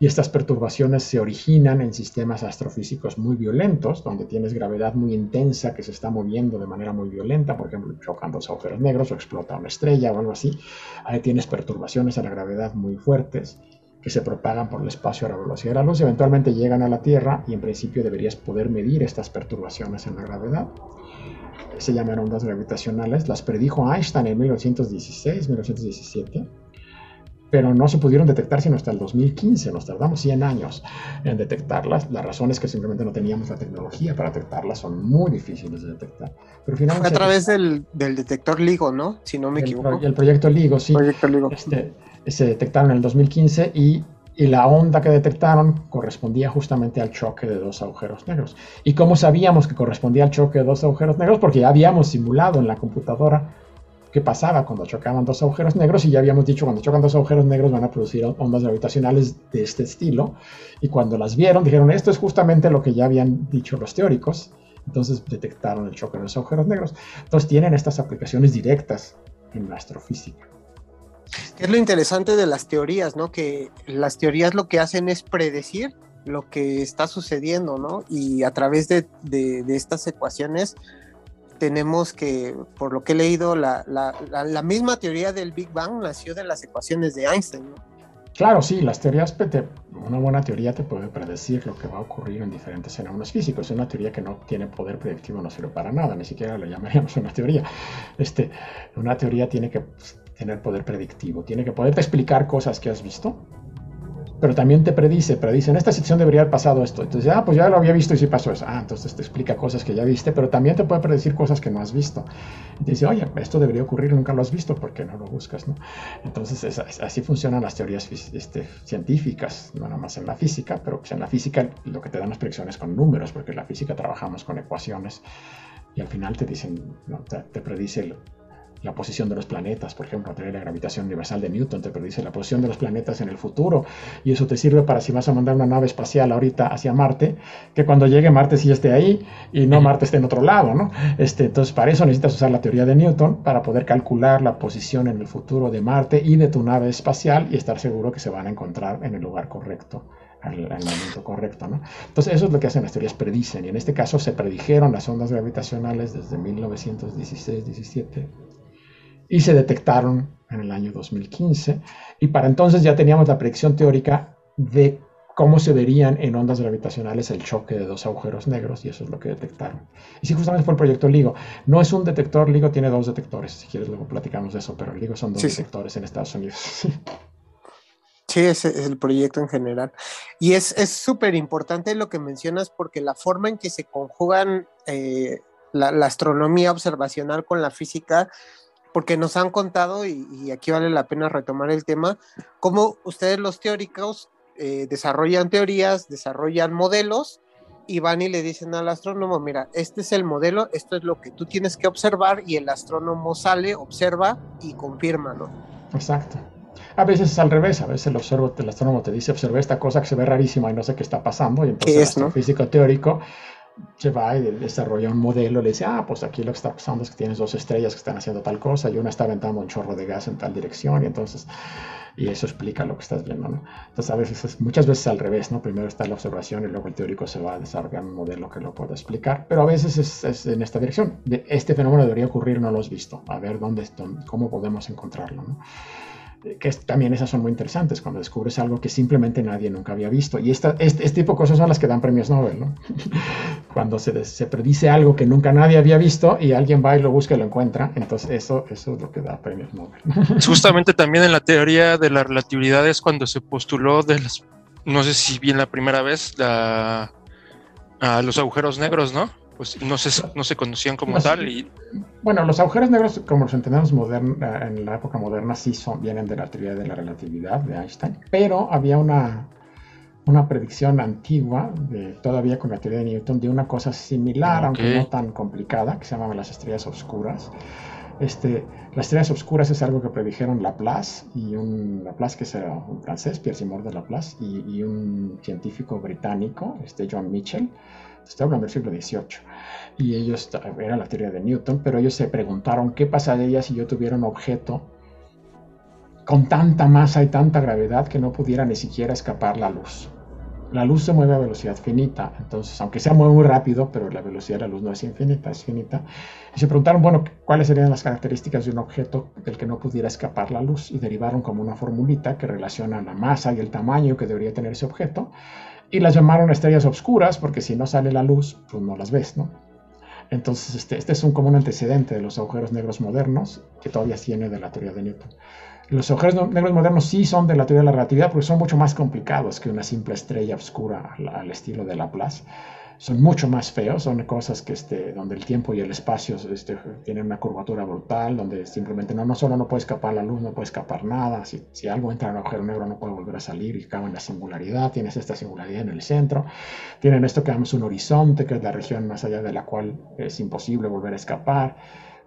Speaker 2: Y estas perturbaciones se originan en sistemas astrofísicos muy violentos, donde tienes gravedad muy intensa que se está moviendo de manera muy violenta, por ejemplo, chocando dos agujeros negros o explota una estrella o algo así. Ahí tienes perturbaciones a la gravedad muy fuertes que se propagan por el espacio a la velocidad de la luz y eventualmente llegan a la Tierra y en principio deberías poder medir estas perturbaciones en la gravedad. se llaman ondas gravitacionales, las predijo Einstein en 1916, 1917 pero no se pudieron detectar sino hasta el 2015, nos tardamos 100 años en detectarlas. La razón es que simplemente no teníamos la tecnología para detectarlas, son muy difíciles de detectar.
Speaker 1: Pero finalmente, a través del, del, detector LIGO, ¿no? Si no me equivoco.
Speaker 2: el proyecto LIGO, sí. Proyecto LIGO. Este, se detectaron en el 2015 y, y, la onda que detectaron correspondía justamente al choque de dos agujeros negros. ¿Y cómo sabíamos que correspondía al choque de dos agujeros negros? Porque ya habíamos simulado en la computadora qué pasaba cuando chocaban dos agujeros negros y ya habíamos dicho cuando chocan dos agujeros negros van a producir ondas gravitacionales de este estilo. Y cuando las vieron dijeron esto es justamente lo que ya habían dicho los teóricos entonces detectaron el choque de los agujeros negros. Entonces tienen estas aplicaciones directas en la astrofísica.
Speaker 1: Es lo interesante de las teorías no que las teorías lo que hacen es predecir lo que está sucediendo no y a través de, de, de estas ecuaciones tenemos que, por lo que he leído, la, la, misma teoría del Big Bang nació de las ecuaciones de Einstein.
Speaker 2: Claro, sí, las teorías, una buena teoría te puede predecir lo que va a ocurrir en diferentes fenómenos físicos. Una teoría que no tiene poder predictivo no sirve para nada, ni siquiera lo llamaríamos una teoría. Este, una teoría tiene que tener poder predictivo, tiene que poderte explicar cosas que has visto, pero también te predice, predice, en esta sección debería haber pasado esto. Entonces, ah, pues ya lo había visto y sí pasó eso. Ah, entonces te explica cosas que ya viste, pero también te puede predecir cosas que no has visto. Y dice, oye, esto debería ocurrir, nunca lo has visto, porque no lo buscas? ¿no? Entonces, así funcionan las teorías este, científicas, no nada más en la física, pero pues en la física lo que te dan las predicciones con números, porque en la física trabajamos con ecuaciones y al final te dicen, te, te predice el, la posición de los planetas, por ejemplo, tener la gravitación universal de Newton te predice la posición de los planetas en el futuro y eso te sirve para si vas a mandar una nave espacial ahorita hacia Marte, que cuando llegue Marte sí esté ahí y no Marte esté en otro lado, ¿no? Este, entonces para eso necesitas usar la teoría de Newton para poder calcular la posición en el futuro de Marte y de tu nave espacial y estar seguro que se van a encontrar en el lugar correcto al, momento correcto. ¿no? Entonces, eso es lo que hacen las teorías, predicen. Y en este caso se predijeron las ondas gravitacionales desde 1916-17 y se detectaron en el año 2015. Y para entonces ya teníamos la predicción teórica de cómo se verían en ondas gravitacionales el choque de dos agujeros negros y eso es lo que detectaron. Y sí, justamente fue el proyecto LIGO. No es un detector, LIGO tiene dos detectores, si quieres luego platicamos de eso, pero LIGO son dos detectores en Estados Unidos.
Speaker 1: Sí, ese es el proyecto en general. Y es súper importante lo que mencionas porque la forma en que se conjugan eh, la, la, astronomía observacional con la física porque nos han contado, y, aquí vale la pena retomar el tema, cómo ustedes los teóricos eh, desarrollan teorías, desarrollan modelos y van y le dicen al astrónomo, mira, este es el modelo, esto es lo que tú tienes que observar y el astrónomo sale, observa y confirma, ¿no?
Speaker 2: Exacto. A veces es al revés, a veces el, observo, el astrónomo te dice, observé esta cosa que se ve rarísima y no sé qué está pasando, y entonces el astrofísico teórico se va y desarrolla un modelo, le dice, ah, pues aquí lo que está pasando es que tienes dos estrellas que están haciendo tal cosa y una está aventando un chorro de gas en tal dirección y entonces, y eso explica lo que estás viendo, ¿no? Entonces a veces, muchas veces al revés, ¿no? Primero está la observación y luego el teórico se va a desarrollar un modelo que lo pueda explicar, pero a veces es, en esta dirección. De este fenómeno debería ocurrir, no lo has visto, a ver dónde, dónde cómo podemos encontrarlo, ¿no? Que también esas son muy interesantes, cuando descubres algo que simplemente nadie nunca había visto. Y esta, este, este tipo de cosas son las que dan premios Nobel, ¿no? cuando se, se, predice algo que nunca nadie había visto y alguien va y lo busca y lo encuentra, entonces eso, eso es lo que da premios Nobel.
Speaker 3: Justamente también en la teoría de la relatividad es cuando se postuló de las, no sé si bien la primera vez, la, a los agujeros negros, ¿no? Pues no se, no se conocían como tal. Y...
Speaker 2: Bueno, los agujeros negros, como los entendemos moderna, en la época moderna, sí son, vienen de la teoría de la relatividad de Einstein, pero había una, una predicción antigua, de, todavía con la teoría de Newton, de una cosa similar, aunque no tan complicada, que se llamaban las estrellas oscuras. Este, las estrellas oscuras es algo que predijeron Laplace y un Laplace que es un francés, Pierre Simon de Laplace, y, y, un científico británico, este John Mitchell estoy hablando del siglo XVIII, y ellos, era la teoría de Newton, pero ellos se preguntaron qué pasaría si yo tuviera un objeto con tanta masa y tanta gravedad que no pudiera ni siquiera escapar la luz. La luz se mueve a velocidad finita, entonces, aunque sea muy, muy rápido, pero la velocidad de la luz no es infinita, es finita. Y se preguntaron, bueno, ¿cuáles serían las características de un objeto del que no pudiera escapar la luz? Y derivaron como una formulita que relaciona la masa y el tamaño que debería tener ese objeto y las llamaron estrellas oscuras porque si no sale la luz, pues no las ves, ¿no? Entonces, este, este es un común antecedente de los agujeros negros modernos que todavía tiene de la teoría de Newton. Los agujeros negros modernos sí son de la teoría de la relatividad porque son mucho más complicados que una simple estrella oscura al, estilo de Laplace. Son mucho más feos, son cosas que este, donde el tiempo y el espacio este, tienen una curvatura brutal, donde simplemente no, no solo no puede escapar la luz, no puede escapar nada. Si, si algo entra en un agujero negro no puede volver a salir y acaba en la singularidad. Tienes esta singularidad en el centro. Tienen esto que llamamos un horizonte, que es la región más allá de la cual es imposible volver a escapar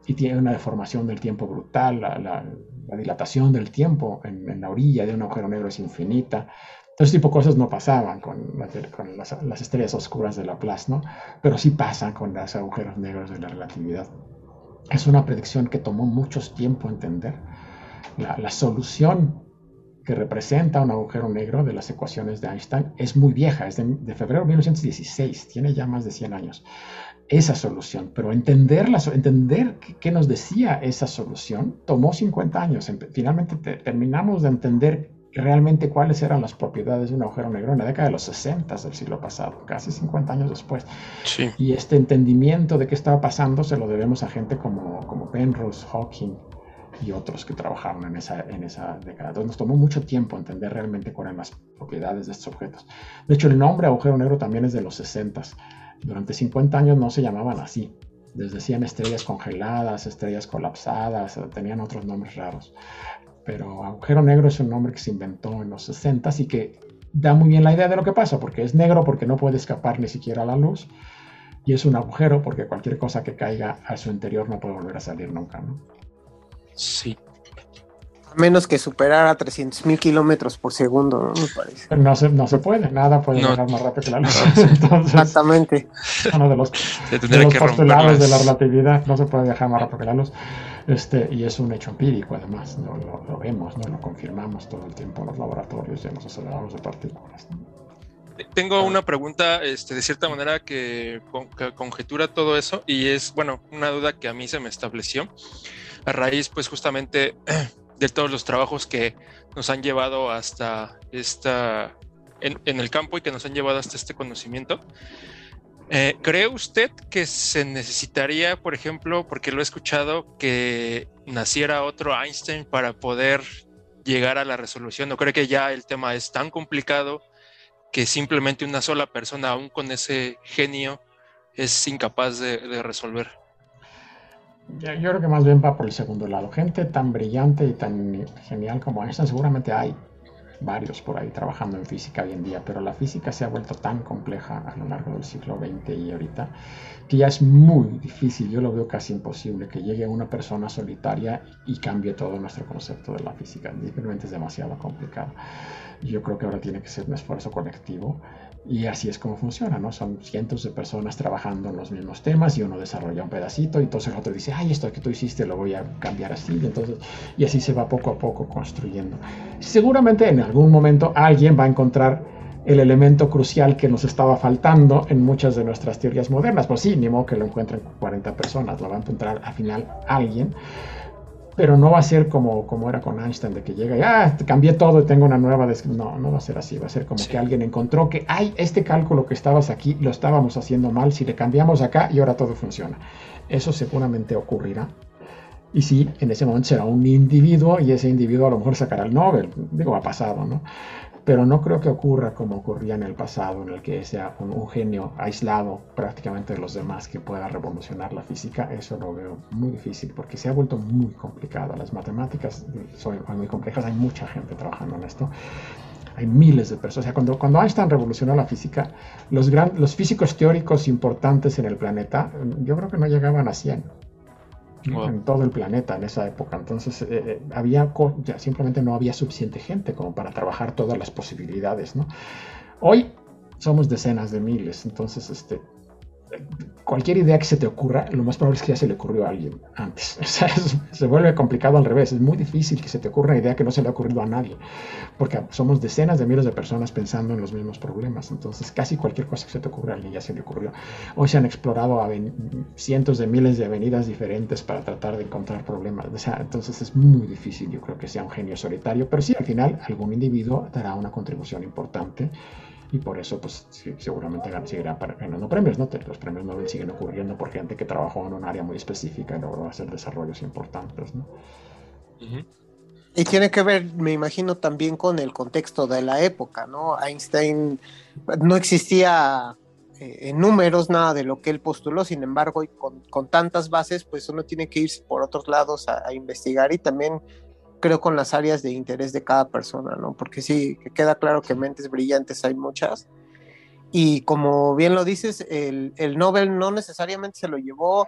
Speaker 2: y tiene una deformación del tiempo brutal, la, dilatación del tiempo en, la orilla de un agujero negro es infinita. Todo ese tipo de cosas no pasaban con, las, estrellas oscuras de Laplace, ¿no? pero sí pasan con los agujeros negros de la relatividad. Es una predicción que tomó mucho tiempo entender. La, solución que representa un agujero negro de las ecuaciones de Einstein es muy vieja, es de, de febrero de 1916, tiene ya más de 100 años esa solución, pero entenderla, entender qué nos decía esa solución tomó 50 años. Finalmente terminamos de entender realmente cuáles eran las propiedades de un agujero negro en la década de los 60 del siglo pasado, casi 50 años después. Y este entendimiento de qué estaba pasando se lo debemos a gente como, como Penrose, Hawking y otros que trabajaron en esa, en esa década. Entonces nos tomó mucho tiempo entender realmente cuáles eran las propiedades de estos objetos. De hecho, el nombre agujero negro también es de los 60 durante 50 años no se llamaban así. Les decían estrellas congeladas, estrellas colapsadas, tenían otros nombres raros. Pero agujero negro es un nombre que se inventó en los 60 y que da muy bien la idea de lo que pasa, porque es negro porque no puede escapar ni siquiera la luz, y es un agujero porque cualquier cosa que caiga a su interior no puede volver a salir nunca. ¿no?
Speaker 3: Sí,
Speaker 1: a menos que superara 300.000 kilómetros por segundo, ¿no? Me parece.
Speaker 2: no se, no se puede, nada puede viajar más rápido que la luz.
Speaker 1: Exactamente.
Speaker 2: Uno de los, de los postulados de la relatividad no se puede viajar más rápido que la luz. Este, y es un hecho empírico, además, lo, lo, vemos, ¿no? lo confirmamos todo el tiempo en los laboratorios y en los aceleradores de partículas.
Speaker 3: Tengo una pregunta, este, de cierta manera, que, que conjetura todo eso, y es, bueno, una duda que a mí se me estableció a raíz, pues, justamente de todos los trabajos que nos han llevado hasta esta, en, el campo y que nos han llevado hasta este conocimiento. Eh, ¿Cree usted que se necesitaría, por ejemplo, porque lo he escuchado, que naciera otro Einstein para poder llegar a la resolución? ¿No cree que ya el tema es tan complicado que simplemente una sola persona, aún con ese genio, es incapaz de resolver?
Speaker 2: Yo, creo que más bien va por el segundo lado. Gente tan brillante y tan genial como Einstein, seguramente hay varios por ahí trabajando en física hoy en día, pero la física se ha vuelto tan compleja a lo largo del siglo XX y ahorita que ya es muy difícil, yo lo veo casi imposible que llegue una persona solitaria y cambie todo nuestro concepto de la física. Simplemente es demasiado complicado. Yo creo que ahora tiene que ser un esfuerzo colectivo y así es como funciona, ¿no? Son cientos de personas trabajando en los mismos temas y uno desarrolla un pedacito y entonces el otro dice, ay, esto que tú hiciste lo voy a cambiar así. Y, entonces, y así se va poco a poco construyendo. Seguramente en algún momento alguien va a encontrar el elemento crucial que nos estaba faltando en muchas de nuestras teorías modernas. Pues sí, ni modo que lo encuentren 40 personas, lo va a encontrar al final alguien pero no va a ser como, como era con Einstein, de que llega y, ah, cambié todo y tengo una nueva No, no va a ser así, va a ser como que alguien encontró que, ay, este cálculo que estabas aquí lo estábamos haciendo mal, si le cambiamos acá y ahora todo funciona. Eso seguramente ocurrirá. Y sí, en ese momento será un individuo y ese individuo a lo mejor sacará el Nobel. Digo, ha pasado, ¿no? Pero no creo que ocurra como ocurría en el pasado, en el que sea un, genio aislado prácticamente de los demás que pueda revolucionar la física. Eso lo veo muy difícil porque se ha vuelto muy complicado. Las matemáticas son muy complejas, hay mucha gente trabajando en esto. Hay miles de personas. O sea, cuando, cuando Einstein revolucionó la física, los, gran, los físicos teóricos importantes en el planeta, yo creo que no llegaban a 100 en todo el planeta en esa época. Entonces, eh, eh, había ya simplemente no había suficiente gente como para trabajar todas las posibilidades. ¿no? Hoy somos decenas de miles, entonces este, cualquier idea que se te ocurra, lo más probable es que ya se le ocurrió a alguien antes. O sea, se vuelve complicado al revés. Es muy difícil que se te ocurra una idea que no se le ha ocurrido a nadie, porque somos decenas de miles de personas pensando en los mismos problemas. Entonces, casi cualquier cosa que se te ocurra a alguien ya se le ocurrió. Hoy se han explorado cientos de miles de avenidas diferentes para tratar de encontrar problemas. O sea, entonces es muy difícil, yo creo que sea un genio solitario, pero sí, al final algún individuo dará una contribución importante y por eso pues seguramente seguirán ganando premios, ¿no? Los premios Nobel siguen ocurriendo por gente que trabajó en un área muy específica y logró hacer desarrollos importantes, ¿no?
Speaker 1: Y tiene que ver, me imagino, también con el contexto de la época, ¿no? Einstein no existía eh, en números nada de lo que él postuló, sin embargo, y con, con, tantas bases, pues uno tiene que irse por otros lados a, a, investigar y también creo con las áreas de interés de cada persona, ¿no? Porque sí, que queda claro que mentes brillantes hay muchas. Y como bien lo dices, el, el Nobel no necesariamente se lo llevó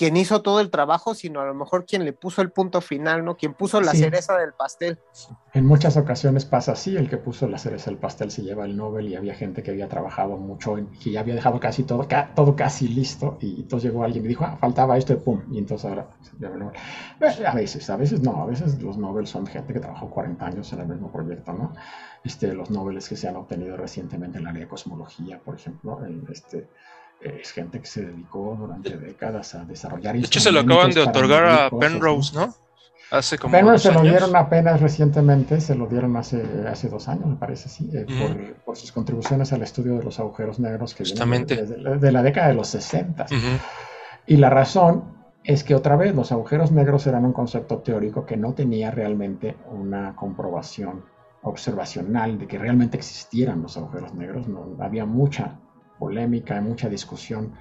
Speaker 1: quien hizo todo el trabajo, sino a lo mejor quien le puso el punto final, ¿no? Quien puso la cereza del pastel.
Speaker 2: En muchas ocasiones pasa así, el que puso la cereza del pastel se lleva el Nobel y había gente que había trabajado mucho y que ya había dejado casi todo, todo casi listo y entonces llegó alguien y dijo, ah, faltaba esto y pum, y entonces ahora eh, A veces, a veces no, a veces los Nobel son gente que trabajó 40 años en el mismo proyecto, ¿no? Este, los Nobel que se han obtenido recientemente en la área de cosmología, por ejemplo, en este es gente que se dedicó durante décadas a desarrollar.
Speaker 3: De hecho, se lo acaban de otorgar a Penrose, ¿no?
Speaker 2: Hace como Penrose se lo dieron apenas recientemente, se lo dieron hace, hace dos años, me parece, sí, eh, por, sus contribuciones al estudio de los agujeros negros que vienen de, la década de los 60. Y la razón es que otra vez los agujeros negros eran un concepto teórico que no tenía realmente una comprobación observacional de que realmente existieran los agujeros negros, no había mucha polémica, hay mucha discusión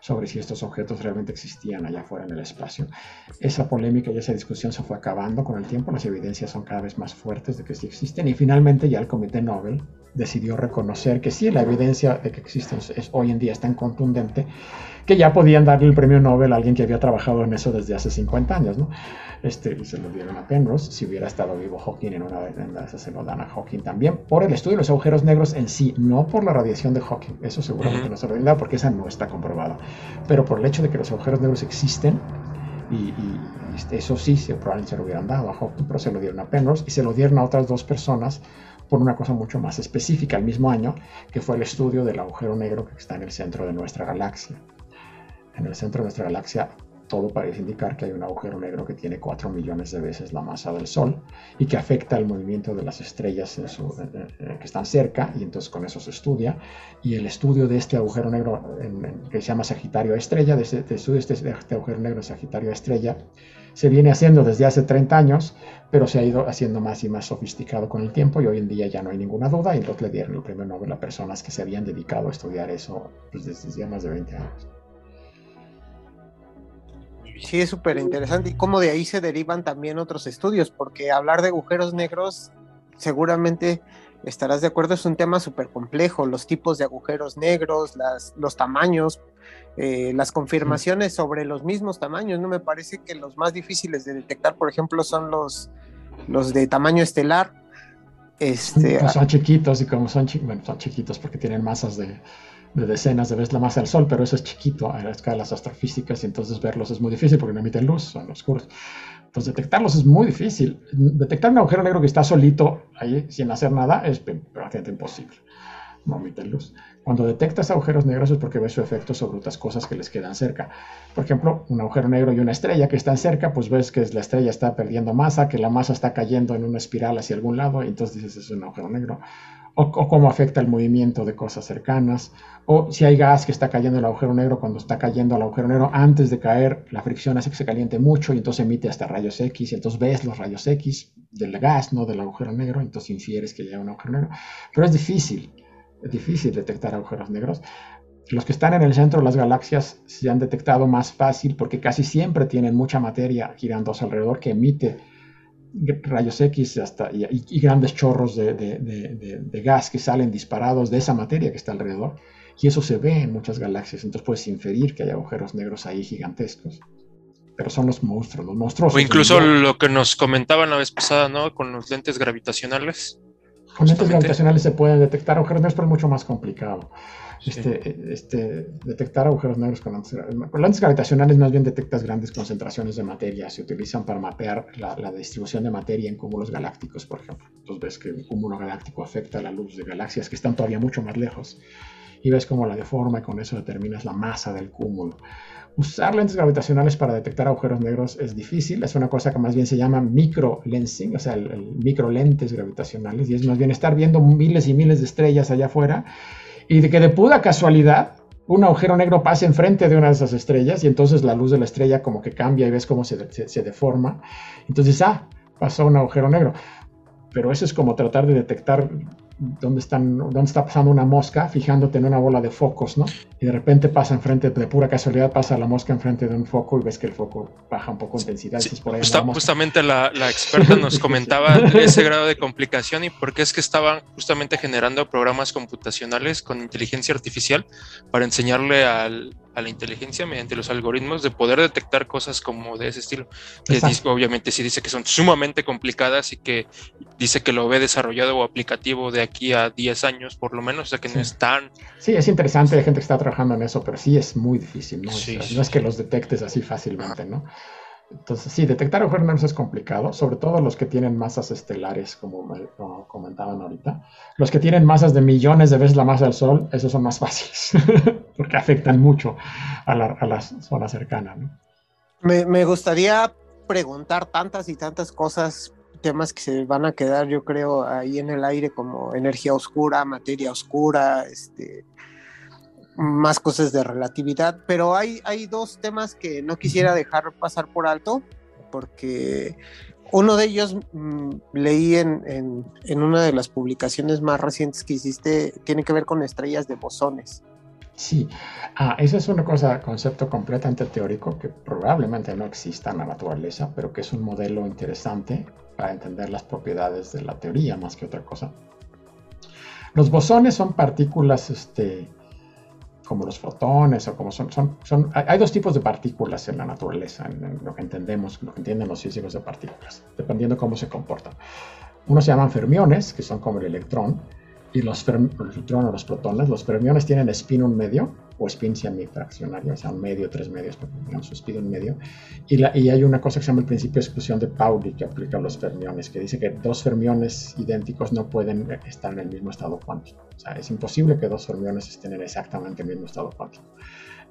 Speaker 2: sobre si estos objetos realmente existían allá afuera en el espacio. Esa polémica y esa discusión se fue acabando con el tiempo, las evidencias son cada vez más fuertes de que sí existen y finalmente ya el Comité Nobel decidió reconocer que sí, la evidencia de que existen es, hoy en día es tan contundente que ya podían darle el premio Nobel a alguien que había trabajado en eso desde hace 50 años, ¿no? Este, se lo dieron a Penrose, si hubiera estado vivo Hawking en una de esas se lo dan a Hawking también, por el estudio de los agujeros negros en sí, no por la radiación de Hawking, eso seguramente no se lo porque esa no está comprobada, pero por el hecho de que los agujeros negros existen, y, este, eso sí, se, probablemente se lo hubieran dado a Hawking, pero se lo dieron a Penrose y se lo dieron a otras dos personas por una cosa mucho más específica el mismo año, que fue el estudio del agujero negro que está en el centro de nuestra galaxia. En el centro de nuestra galaxia todo parece indicar que hay un agujero negro que tiene 4 millones de veces la masa del Sol y que afecta el movimiento de las estrellas que están cerca y entonces con eso se estudia. Y el estudio de este agujero negro que se llama Sagitario Estrella, de este, de este, este, agujero negro Sagitario Estrella, se viene haciendo desde hace 30 años, pero se ha ido haciendo más y más sofisticado con el tiempo y hoy en día ya no hay ninguna duda y entonces le dieron el premio Nobel a personas que se habían dedicado a estudiar eso pues, desde ya más de 20 años.
Speaker 1: Sí, es súper interesante y cómo de ahí se derivan también otros estudios, porque hablar de agujeros negros seguramente estarás de acuerdo, es un tema súper complejo, los tipos de agujeros negros, las, los tamaños, eh, las confirmaciones sobre los mismos tamaños, ¿no? Me parece que los más difíciles de detectar, por ejemplo, son los, los de tamaño estelar.
Speaker 2: Este, pues son chiquitos y como son, bueno, son chiquitos porque tienen masas de, de decenas de veces la masa del Sol, pero eso es chiquito a la escala de las astrofísicas y entonces verlos es muy difícil porque no emiten luz, son oscuros. Entonces detectarlos es muy difícil. Detectar un agujero negro que está solito ahí sin hacer nada es prácticamente imposible. No emiten luz. Cuando detectas agujeros negros es porque ves su efecto sobre otras cosas que les quedan cerca. Por ejemplo, un agujero negro y una estrella que están cerca, pues ves que la estrella está perdiendo masa, que la masa está cayendo en una espiral hacia algún lado y entonces dices es un agujero negro o, cómo afecta el movimiento de cosas cercanas, o si hay gas que está cayendo en el agujero negro, cuando está cayendo al agujero negro, antes de caer, la fricción hace que se caliente mucho y entonces emite hasta rayos X, y entonces ves los rayos X del gas, no del agujero negro, entonces infieres que hay un agujero negro. Pero es difícil, es difícil detectar agujeros negros. Los que están en el centro de las galaxias se han detectado más fácil porque casi siempre tienen mucha materia su alrededor que emite rayos X hasta, y, grandes chorros de, gas que salen disparados de esa materia que está alrededor. Y eso se ve en muchas galaxias, entonces puedes inferir que hay agujeros negros ahí gigantescos. Pero son los monstruos, los monstruos.
Speaker 3: O incluso lo que nos comentaban la vez pasada, ¿no? Con los lentes gravitacionales.
Speaker 2: Con lentes gravitacionales se pueden detectar agujeros negros, pero es mucho más complicado. Este, este, detectar agujeros negros con lentes, gravitacionales más bien detectas grandes concentraciones de materia, se utilizan para mapear la, distribución de materia en cúmulos galácticos, por ejemplo. Entonces ves que un cúmulo galáctico afecta la luz de galaxias que están todavía mucho más lejos y ves cómo la deforma y con eso determinas la masa del cúmulo. Usar lentes gravitacionales para detectar agujeros negros es difícil, es una cosa que más bien se llama microlensing, o sea, el, el microlentes gravitacionales, y es más bien estar viendo miles y miles de estrellas allá afuera y de que de pura casualidad un agujero negro pasa enfrente de una de esas estrellas y entonces la luz de la estrella como que cambia y ves cómo se, se, deforma. Entonces, ah, pasó un agujero negro. Pero eso es como tratar de detectar dónde, están, dónde está pasando una mosca, fijándote en una bola de focos, ¿no? Y de repente pasa enfrente, de pura casualidad, pasa la mosca enfrente de un foco y ves que el foco baja un poco de intensidad.
Speaker 3: justamente la, la, experta nos comentaba ese grado de complicación y por qué es que estaban justamente generando programas computacionales con inteligencia artificial para enseñarle al, a la inteligencia mediante los algoritmos de poder detectar cosas como de ese estilo. Que obviamente sí dice que son sumamente complicadas y que dice que lo ve desarrollado o aplicativo de aquí a 10 años por lo menos, o sea que no es tan...
Speaker 2: Sí, es interesante, hay gente que está trabajando en eso, pero sí es muy difícil, ¿no? no es que los detectes así fácilmente, ¿no? Entonces, sí, detectar agujeros negros es complicado, sobre todo los que tienen masas estelares, como, comentaban ahorita. Los que tienen masas de millones de veces la masa del Sol, esos son más fáciles, porque afectan mucho a la, zona cercana.
Speaker 1: Me, me, gustaría preguntar tantas y tantas cosas, temas que se van a quedar, yo creo, ahí en el aire, como energía oscura, materia oscura, este, más cosas de relatividad, pero hay, hay dos temas que no quisiera dejar pasar por alto, porque uno de ellos mm, leí en, en, una de las publicaciones más recientes que hiciste, tiene que ver con estrellas de bosones.
Speaker 2: Sí, ah, eso es una cosa, concepto completamente teórico que probablemente no exista en la naturaleza, pero que es un modelo interesante para entender las propiedades de la teoría más que otra cosa. Los bosones son partículas este, como los fotones o como son, son, son, hay dos tipos de partículas en la naturaleza, en, lo que entendemos, lo que entienden los físicos de partículas, dependiendo cómo se comportan. Unos se llaman fermiones, que son como el electrón, y los, electrones o los protones, los fermiones tienen spin un medio, o spin semifraccionario, o sea, un medio, tres medios, digamos, su spin un medio. Y, la, y hay una cosa que se llama el principio de exclusión de Pauli que aplica a los fermiones, que dice que dos fermiones idénticos no pueden estar en el mismo estado cuántico. O sea, es imposible que dos fermiones estén en exactamente el mismo estado cuántico.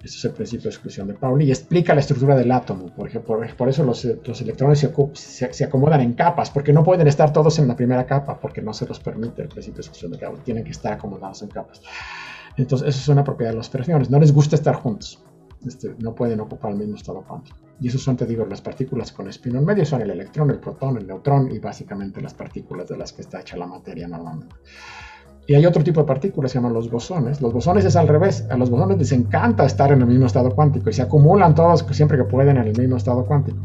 Speaker 2: Este es el principio de exclusión de Pauli y explica la estructura del átomo. Por, ejemplo, por eso los, electrones se, se, acomodan en capas, porque no pueden estar todos en la primera capa, porque no se los permite el principio de exclusión de Pauli. Tienen que estar acomodados en capas. Entonces, eso es una propiedad de los fermiones. No les gusta estar juntos. Este, no pueden ocupar el mismo estado cuántico. Y esos son, te digo, las partículas con espino en medio, son el electrón, el protón, el neutrón y básicamente las partículas de las que está hecha la materia normalmente. Y hay otro tipo de partículas, se llaman los bosones. Los bosones es al revés. A los bosones les encanta estar en el mismo estado cuántico y se acumulan todos siempre que pueden en el mismo estado cuántico.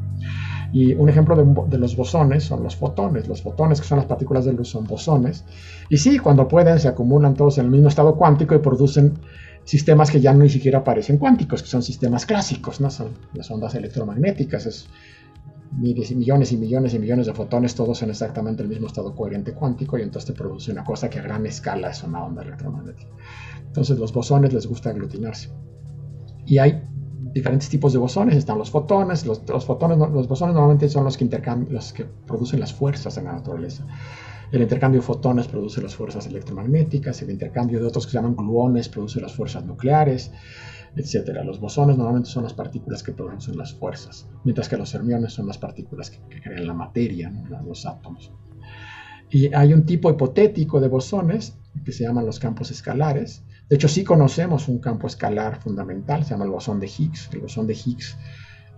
Speaker 2: Y un ejemplo de, los bosones son los fotones. Los fotones, que son las partículas de luz, son bosones. Y sí, cuando pueden, se acumulan todos en el mismo estado cuántico y producen sistemas que ya ni siquiera parecen cuánticos, que son sistemas clásicos, ¿no? Son las ondas electromagnéticas. Es, miles y millones y millones y millones de fotones, todos en exactamente el mismo estado coherente cuántico, y entonces te produce una cosa que a gran escala es una onda electromagnética. Entonces los bosones les gusta aglutinarse. Y hay diferentes tipos de bosones, están los fotones, los, fotones, los bosones normalmente son los que, los que producen las fuerzas en la naturaleza. El intercambio de fotones produce las fuerzas electromagnéticas, el intercambio de otros que se llaman gluones produce las fuerzas nucleares, etcétera. Los bosones normalmente son las partículas que producen las fuerzas, mientras que los fermiones son las partículas que, crean la materia, los átomos. Y hay un tipo hipotético de bosones que se llaman los campos escalares. De hecho, sí conocemos un campo escalar fundamental, se llama el bosón de Higgs. El bosón de Higgs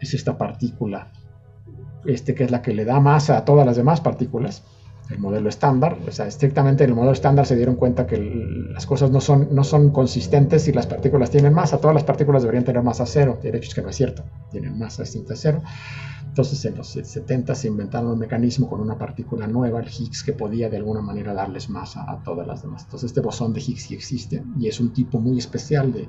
Speaker 2: es esta partícula, este, que es la que le da masa a todas las demás partículas el modelo estándar. O sea, estrictamente en el modelo estándar se dieron cuenta que las cosas no son, no son consistentes si las partículas tienen masa. Todas las partículas deberían tener masa cero. De hecho es que no es cierto. Tienen masa distinta a cero. Entonces en los 70 se inventaron un mecanismo con una partícula nueva, el Higgs, que podía de alguna manera darles masa a todas las demás. Entonces este bosón de Higgs sí existe y es un tipo muy especial de,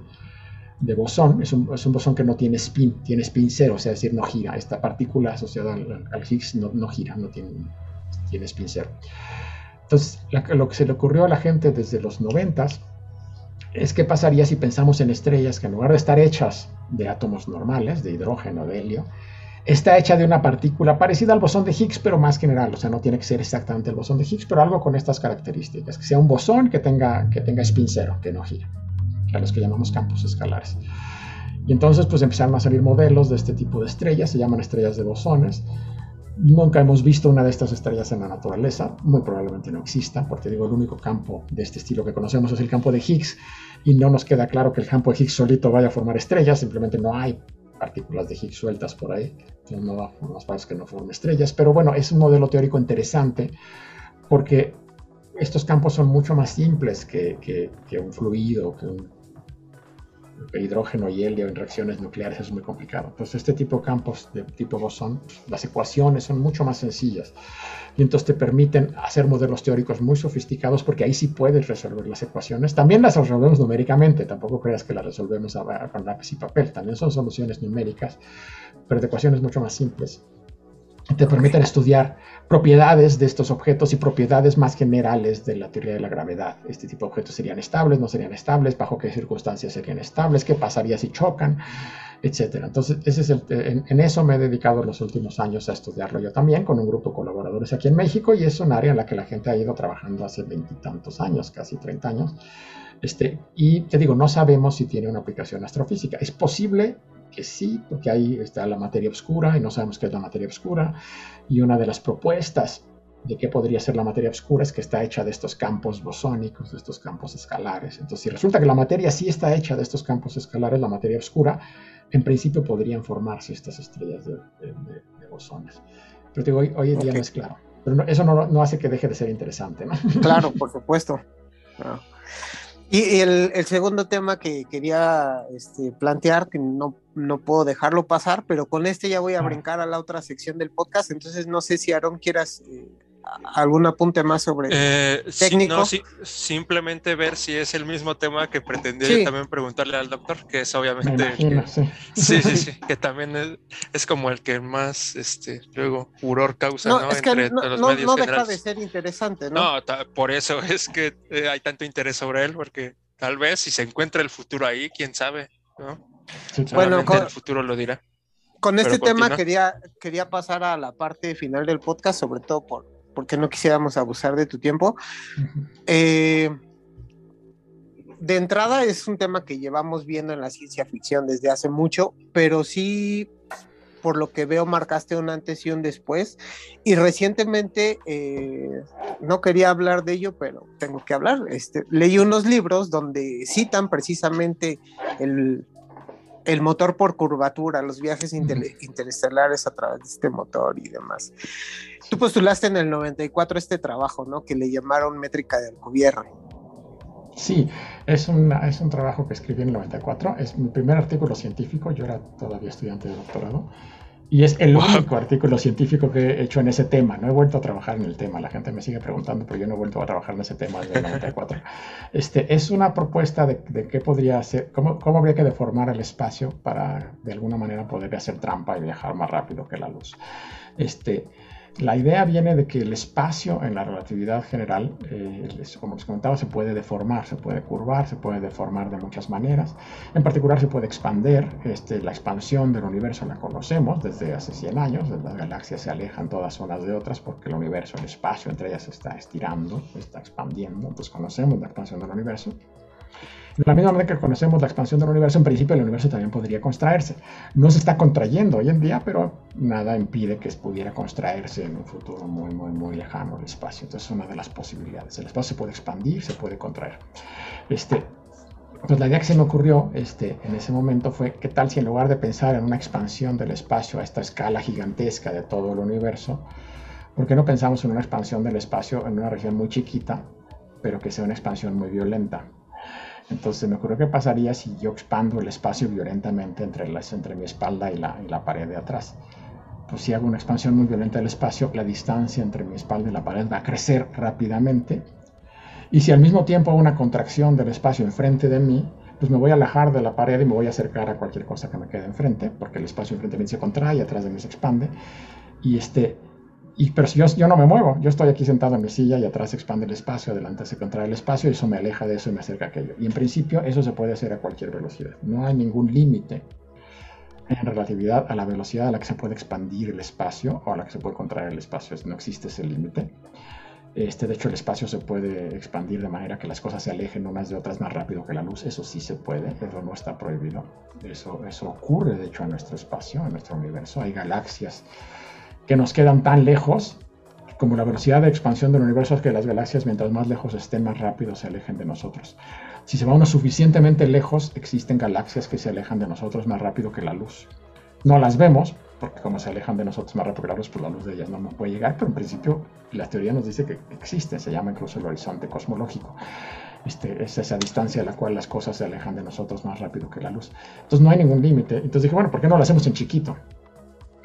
Speaker 2: de bosón. Es un, es un, bosón que no tiene spin, tiene spin cero, o es decir, no gira. Esta partícula asociada al, al Higgs no, no gira, no tiene tiene spin Entonces, lo que se le ocurrió a la gente desde los 90 es qué pasaría si pensamos en estrellas que en lugar de estar hechas de átomos normales, de hidrógeno, de helio, está hecha de una partícula parecida al bosón de Higgs, pero más general. O sea, no tiene que ser exactamente el bosón de Higgs, pero algo con estas características. Que sea un bosón que tenga, que tenga spin cero, que no gira. A los que llamamos campos escalares. Y entonces pues empezaron a salir modelos de este tipo de estrellas, se llaman estrellas de bosones. Nunca hemos visto una de estas estrellas en la naturaleza, muy probablemente no exista, porque digo, el único campo de este estilo que conocemos es el campo de Higgs, y no nos queda claro que el campo de Higgs solito vaya a formar estrellas, simplemente no hay partículas de Higgs sueltas por ahí, no va a forme estrellas, pero bueno, es un modelo teórico interesante porque estos campos son mucho más simples que, que un fluido, que un hidrógeno y helio en reacciones nucleares es muy complicado. Entonces, este tipo de campos de tipo bosón, las ecuaciones son mucho más sencillas y entonces te permiten hacer modelos teóricos muy sofisticados porque ahí sí puedes resolver las ecuaciones. También las resolvemos numéricamente, tampoco creas que las resolvemos con lápiz y papel, también son soluciones numéricas, pero de ecuaciones mucho más simples te permiten estudiar propiedades de estos objetos y propiedades más generales de la teoría de la gravedad. Este tipo de objetos serían estables, no serían estables, bajo qué circunstancias serían estables, qué pasaría si chocan, etc. Entonces, ese es en, eso me he dedicado los últimos años a estudiarlo yo también con un grupo de colaboradores aquí en México y es un área en la que la gente ha ido trabajando hace veintitantos años, casi 30 años. Este, y te digo, no sabemos si tiene una aplicación astrofísica. Es posible que sí, porque ahí está la materia oscura y no sabemos qué es la materia oscura. Y una de las propuestas de qué podría ser la materia oscura es que está hecha de estos campos bosónicos, de estos campos escalares. Entonces, si resulta que la materia sí está hecha de estos campos escalares, la materia oscura, en principio podrían formarse estas estrellas de, bosones. Pero digo, hoy, hoy en día no es claro. Pero eso no, hace que deje de ser interesante, ¿no?
Speaker 1: Claro, por supuesto. Ah. Y el, segundo tema que quería este, plantear, que no, no puedo dejarlo pasar, pero con este ya voy a brincar a la otra sección del podcast, entonces no sé si Aaron quieras eh, algún apunte más sobre
Speaker 3: eh, técnico. simplemente ver si es el mismo tema que pretendía también preguntarle al doctor, que es obviamente sí. sí. sí, que también es, como el que más este luego furor causa, ¿no?
Speaker 1: Entre los medios no deja de ser interesante, ¿no?
Speaker 3: No, por eso es que eh, hay tanto interés sobre él, porque tal vez si se encuentra el futuro ahí, quién sabe, ¿no? Bueno, el futuro lo dirá.
Speaker 1: Con este tema quería, quería pasar a la parte final del podcast, sobre todo por, porque no quisiéramos abusar de tu tiempo. Eh, de entrada es un tema que llevamos viendo en la ciencia ficción desde hace mucho, pero sí, por lo que veo, marcaste un antes y un después. Y recientemente, eh, no quería hablar de ello, pero tengo que hablar. Este, leí unos libros donde citan precisamente el, el motor por curvatura, los viajes interestelares a través de este motor y demás. Tú postulaste en el 94 este trabajo, ¿no? Que le llamaron métrica del gobierno.
Speaker 2: Sí, es, es un trabajo que escribí en el 94. Es mi primer artículo científico. Yo era todavía estudiante de doctorado. Y es el único artículo científico que he hecho en ese tema. No he vuelto a trabajar en el tema. La gente me sigue preguntando, pero yo no he vuelto a trabajar en ese tema desde el 94. Este, es una propuesta de, de qué podría hacer, cómo, cómo, habría que deformar el espacio para de alguna manera poder hacer trampa y viajar más rápido que la luz. Este, la idea viene de que el espacio en la relatividad general, eh, como les comentaba, se puede deformar, se puede curvar, se puede deformar de muchas maneras. En particular se puede expander. Este, la expansión del universo la conocemos desde hace 100 años. Las galaxias se alejan todas unas de otras porque el universo, el espacio entre ellas está estirando, está expandiendo. Entonces conocemos la expansión del universo. De la misma manera que conocemos la expansión del universo, en principio el universo también podría contraerse. No se está contrayendo hoy en día, pero nada impide que pudiera contraerse en un futuro muy, muy, muy lejano el espacio. Entonces es una de las posibilidades. El espacio se puede expandir, se puede contraer. Este, pues la idea que se me ocurrió este, en ese momento fue, ¿qué tal si en lugar de pensar en una expansión del espacio a esta escala gigantesca de todo el universo, ¿por qué no pensamos en una expansión del espacio en una región muy chiquita, pero que sea una expansión muy violenta? Entonces me ocurrió qué pasaría si yo expando el espacio violentamente entre, las, entre mi espalda y la, y la pared de atrás. Pues si hago una expansión muy violenta del espacio, la distancia entre mi espalda y la pared va a crecer rápidamente. Y si al mismo tiempo hago una contracción del espacio enfrente de mí, pues me voy a alejar de la pared y me voy a acercar a cualquier cosa que me quede enfrente, porque el espacio enfrente de mí se contrae y atrás de mí se expande. Y este, y, pero si yo, no me muevo, yo estoy aquí sentado en mi silla y atrás se expande el espacio, adelante se contrae el espacio y eso me aleja de eso y me acerca a aquello. Y en principio eso se puede hacer a cualquier velocidad. No hay ningún límite en relatividad a la velocidad a la que se puede expandir el espacio o a la que se puede contraer el espacio. No existe ese límite. Este, de hecho, el espacio se puede expandir de manera que las cosas se alejen unas de otras más rápido que la luz. Eso sí se puede, eso no está prohibido. Eso ocurre, de hecho, en nuestro espacio, en nuestro universo. Hay galaxias que nos quedan tan lejos como la velocidad de expansión del universo es que las galaxias, mientras más lejos estén, más rápido se alejen de nosotros. Si se va uno suficientemente lejos, existen galaxias que se alejan de nosotros más rápido que la luz. No las vemos, porque como se alejan de nosotros más rápido que la luz, pues la luz de ellas no nos puede llegar, pero en principio la teoría nos dice que existe, se llama incluso el horizonte cosmológico. Este, es esa distancia a la cual las cosas se alejan de nosotros más rápido que la luz. Entonces no hay ningún límite. Entonces dije, bueno, ¿por qué no lo hacemos en chiquito?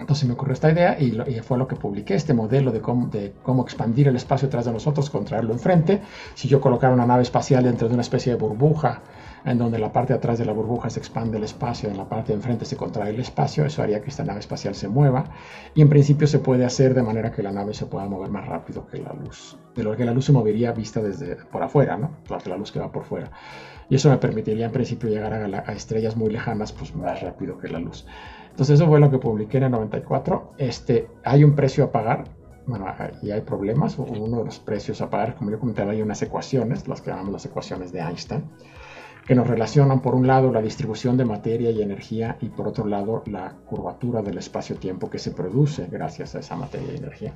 Speaker 2: Entonces me ocurrió esta idea y, fue lo que publiqué, este modelo de cómo, expandir el espacio detrás de nosotros, contraerlo enfrente. Si yo colocara una nave espacial dentro de una especie de burbuja, en donde la parte atrás de la burbuja se expande el espacio, en la parte de enfrente se contrae el espacio, eso haría que esta nave espacial se mueva. Y en principio se puede hacer de manera que la nave se pueda mover más rápido que la luz. De lo que la luz se movería vista desde por afuera, ¿no? La luz que va por fuera. Y eso me permitiría en principio llegar a, a estrellas muy lejanas pues más rápido que la luz. Entonces eso fue lo que publiqué en el 94. Este, hay un precio a pagar, bueno, y hay problemas. Uno de los precios a pagar, como yo comentaba, hay unas ecuaciones, las que llamamos las ecuaciones de Einstein, que nos relacionan por un lado la distribución de materia y energía y por otro lado la curvatura del espacio-tiempo que se produce gracias a esa materia y energía.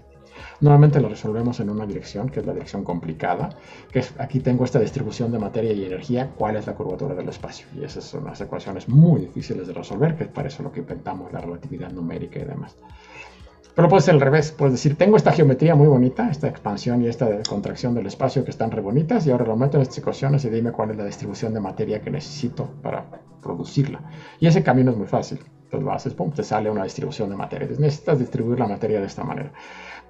Speaker 2: Normalmente lo resolvemos en una dirección, que es la dirección complicada, que es, aquí tengo esta distribución de materia y energía, cuál es la curvatura del espacio. Y esas son unas ecuaciones muy difíciles de resolver, que es para eso lo que inventamos la relatividad numérica y demás. Pero puede ser al revés, puedes decir, tengo esta geometría muy bonita, esta expansión y esta contracción del espacio que están re bonitas, y ahora lo meto en estas ecuaciones y dime cuál es la distribución de materia que necesito para producirla. Y ese camino es muy fácil. Entonces lo haces, pum, te sale una distribución de materia. Necesitas distribuir la materia de esta manera.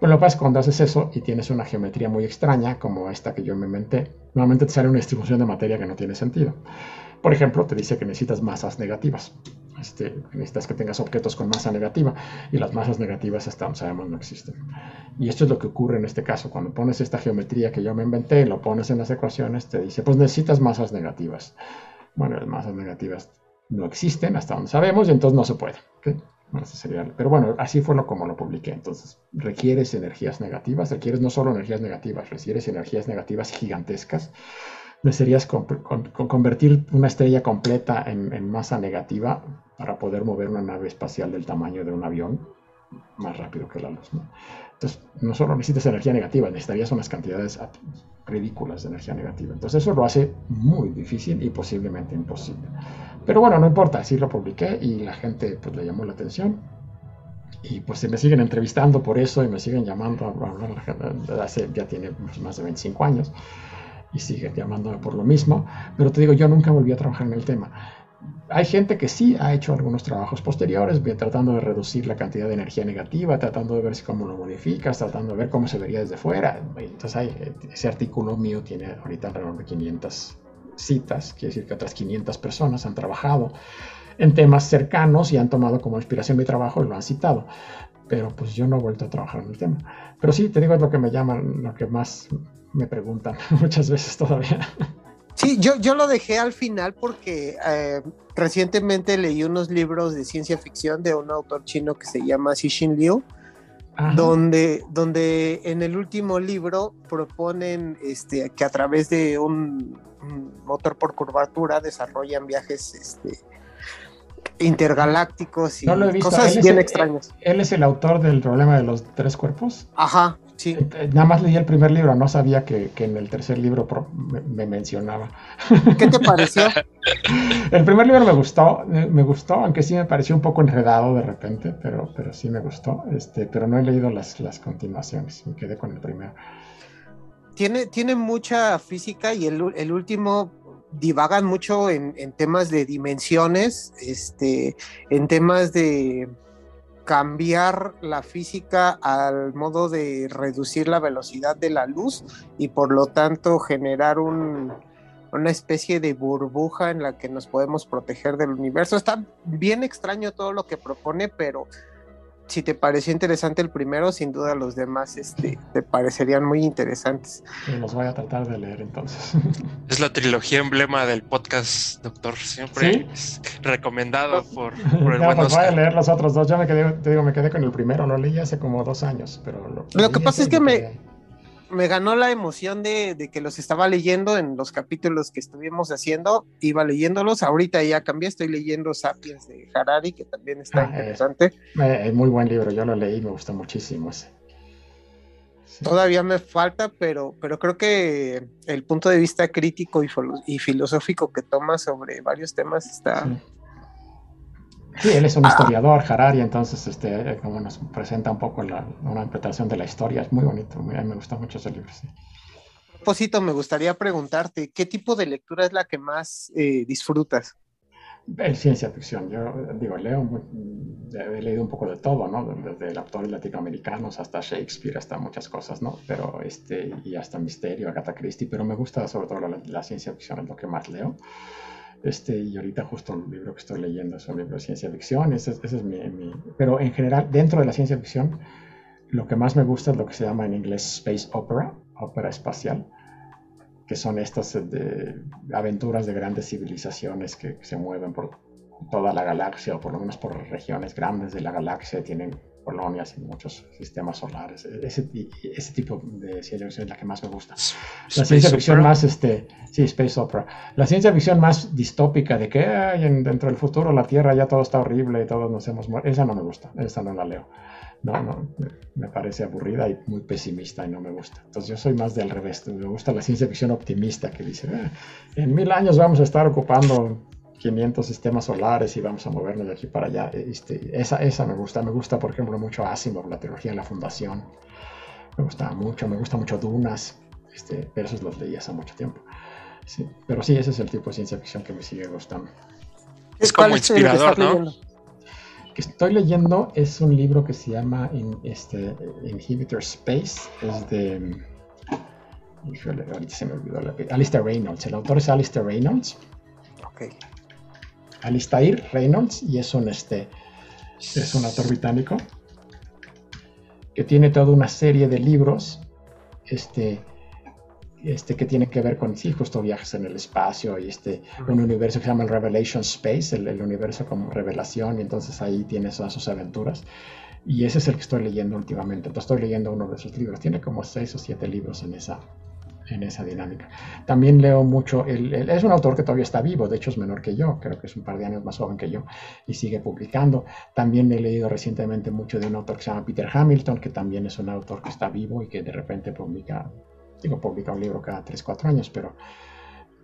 Speaker 2: Bueno, lo que pasa es que cuando haces eso y tienes una geometría muy extraña, como esta que yo me inventé, normalmente te sale una distribución de materia que no tiene sentido. Por ejemplo, te dice que necesitas masas negativas. Este, necesitas que tengas objetos con masa negativa y las masas negativas donde sabemos no existen. Y esto es lo que ocurre en este caso. Cuando pones esta geometría que yo me inventé y lo pones en las ecuaciones, te dice, pues necesitas masas negativas. Bueno, las masas negativas no existen hasta donde sabemos y entonces no se puede. Pero bueno, así fue como lo publiqué. Entonces, requieres energías negativas, requieres no solo energías negativas, requieres energías negativas gigantescas. Desearías convertir una estrella completa en, masa negativa para poder mover una nave espacial del tamaño de un avión más rápido que la luz. Entonces, no solo necesitas energía negativa, necesitarías unas cantidades ridículas de energía negativa. Entonces, eso lo hace muy difícil y posiblemente imposible. Pero bueno, no importa, así lo publiqué y la gente pues le llamó la atención. Y pues se me siguen entrevistando por eso y me siguen llamando hace, ya tiene más de 25 años y siguen llamándome por lo mismo. Pero te digo, yo nunca volví a trabajar en el tema. Hay gente que sí ha hecho algunos trabajos posteriores, tratando de reducir la cantidad de energía negativa, tratando de ver cómo lo modificas, tratando de ver cómo se vería desde fuera. Entonces, hay, ese artículo mío tiene ahorita alrededor de 500 citas, quiere decir que otras 500 personas han trabajado en temas cercanos y han tomado como inspiración mi trabajo y lo han citado. Pero pues yo no he vuelto a trabajar en el tema. Pero sí, te digo, es lo que me llaman, lo que más me preguntan muchas veces todavía.
Speaker 1: Sí, yo, yo lo dejé al final porque eh, recientemente leí unos libros de ciencia ficción de un autor chino que se llama Xixin Liu, donde, donde en el último libro proponen este, que a través de un, motor por curvatura desarrollan viajes este, intergalácticos y cosas bien extrañas.
Speaker 2: Él es el autor del problema de los tres cuerpos.
Speaker 1: Ajá, sí.
Speaker 2: Eh, eh, nada más leí el primer libro, no sabía que, en el tercer libro me, mencionaba.
Speaker 1: ¿Qué te pareció?
Speaker 2: el primer libro me gustó, me gustó, aunque sí me pareció un poco enredado de repente, pero, pero sí me gustó. Este, pero no he leído las, las continuaciones, me quedé con el primero
Speaker 1: tiene, tiene mucha física y el, el último divagan mucho en, en, temas de dimensiones, este, en temas de cambiar la física al modo de reducir la velocidad de la luz y por lo tanto generar un, una especie de burbuja en la que nos podemos proteger del universo. Está bien extraño todo lo que propone, pero si te pareció interesante el primero, sin duda los demás este, te parecerían muy interesantes.
Speaker 2: los voy a tratar de leer entonces.
Speaker 3: Es la trilogía emblema del podcast, doctor. Siempre es recomendado por, por el
Speaker 2: no, pues voy a leer los otros dos. Yo me quedé, te digo, me quedé con el primero, lo leí hace como dos años, pero
Speaker 1: lo, que pasa es que me, me ganó la emoción de, que los estaba leyendo en los capítulos que estuvimos haciendo, iba leyéndolos, ahorita ya cambié, estoy leyendo Sapiens de Harari, que también está ah, interesante.
Speaker 2: Es muy buen libro, yo lo leí, me gustó muchísimo ese.
Speaker 1: Todavía me falta, pero, pero creo que el punto de vista crítico y, filosófico que toma sobre varios temas está...
Speaker 2: Sí. Él es un historiador, Harari, entonces este, como nos presenta un poco una interpretación de la historia, es muy bonito, a mí me gusta mucho ese libro. Sí.
Speaker 1: A propósito, me gustaría preguntarte, ¿qué tipo de lectura es la que más eh, disfrutas?
Speaker 2: El ciencia ficción. Yo digo, leo, he leído un poco de todo, ¿no? Desde autores latinoamericanos hasta Shakespeare, hasta muchas cosas, ¿no? Pero este, y hasta misterio, Agatha Christie, pero me gusta sobre todo la, ciencia ficción, es lo que más leo. Este, y ahorita justo el libro que estoy leyendo es un libro de ciencia ficción, ese, ese es mi, Pero en general, dentro de la ciencia ficción, lo que más me gusta es lo que se llama en inglés space opera, ópera espacial que son estas eh, aventuras de grandes civilizaciones que, se mueven por toda la galaxia o por lo menos por regiones grandes de la galaxia, tienen colonias en muchos sistemas solares. E-, ese, ese tipo de ciencia ficción es la que más me gusta. La ciencia ficción más, este, sí, Space Opera. La ciencia ficción más distópica de que dentro del futuro la Tierra ya todo está horrible y todos nos hemos muerto, esa no me gusta, esa no la leo no, no, me parece aburrida y muy pesimista y no me gusta. Entonces yo soy más del revés, me gusta la ciencia ficción optimista que dice, ah, en mil años vamos a estar ocupando 500 sistemas solares y vamos a movernos de aquí para allá. Este, esa, esa me gusta, me gusta por ejemplo mucho Asimov, la trilogía de la fundación, me gusta mucho, me gusta mucho Dunas, este, pero esos los leí hace mucho tiempo. Sí, pero sí, ese es el tipo de ciencia ficción que me sigue gustando.
Speaker 3: Es como inspirador, ¿no?
Speaker 2: que estoy leyendo es un libro que se llama este, Inhibitor Space. Es de. ahorita se me olvidó la Alistair Reynolds. El autor es Alistair Reynolds.
Speaker 1: Ok.
Speaker 2: Alistair Reynolds y es un, este, es un autor británico que tiene toda una serie de libros este, este, que tiene que ver con, sí, justo viajes en el espacio y este, un universo que se llama el Revelation Space, el, universo como revelación, y entonces ahí tiene todas sus aventuras. Y ese es el que estoy leyendo últimamente. Entonces estoy leyendo uno de sus libros. Tiene como seis o siete libros en esa, en esa dinámica. También leo mucho, es un autor que todavía está vivo, de hecho es menor que yo, creo que es un par de años más joven que yo, y sigue publicando. También he leído recientemente mucho de un autor que se llama Peter Hamilton, que también es un autor que está vivo y que de repente publica digo, publica un libro cada 3, 4 años, pero,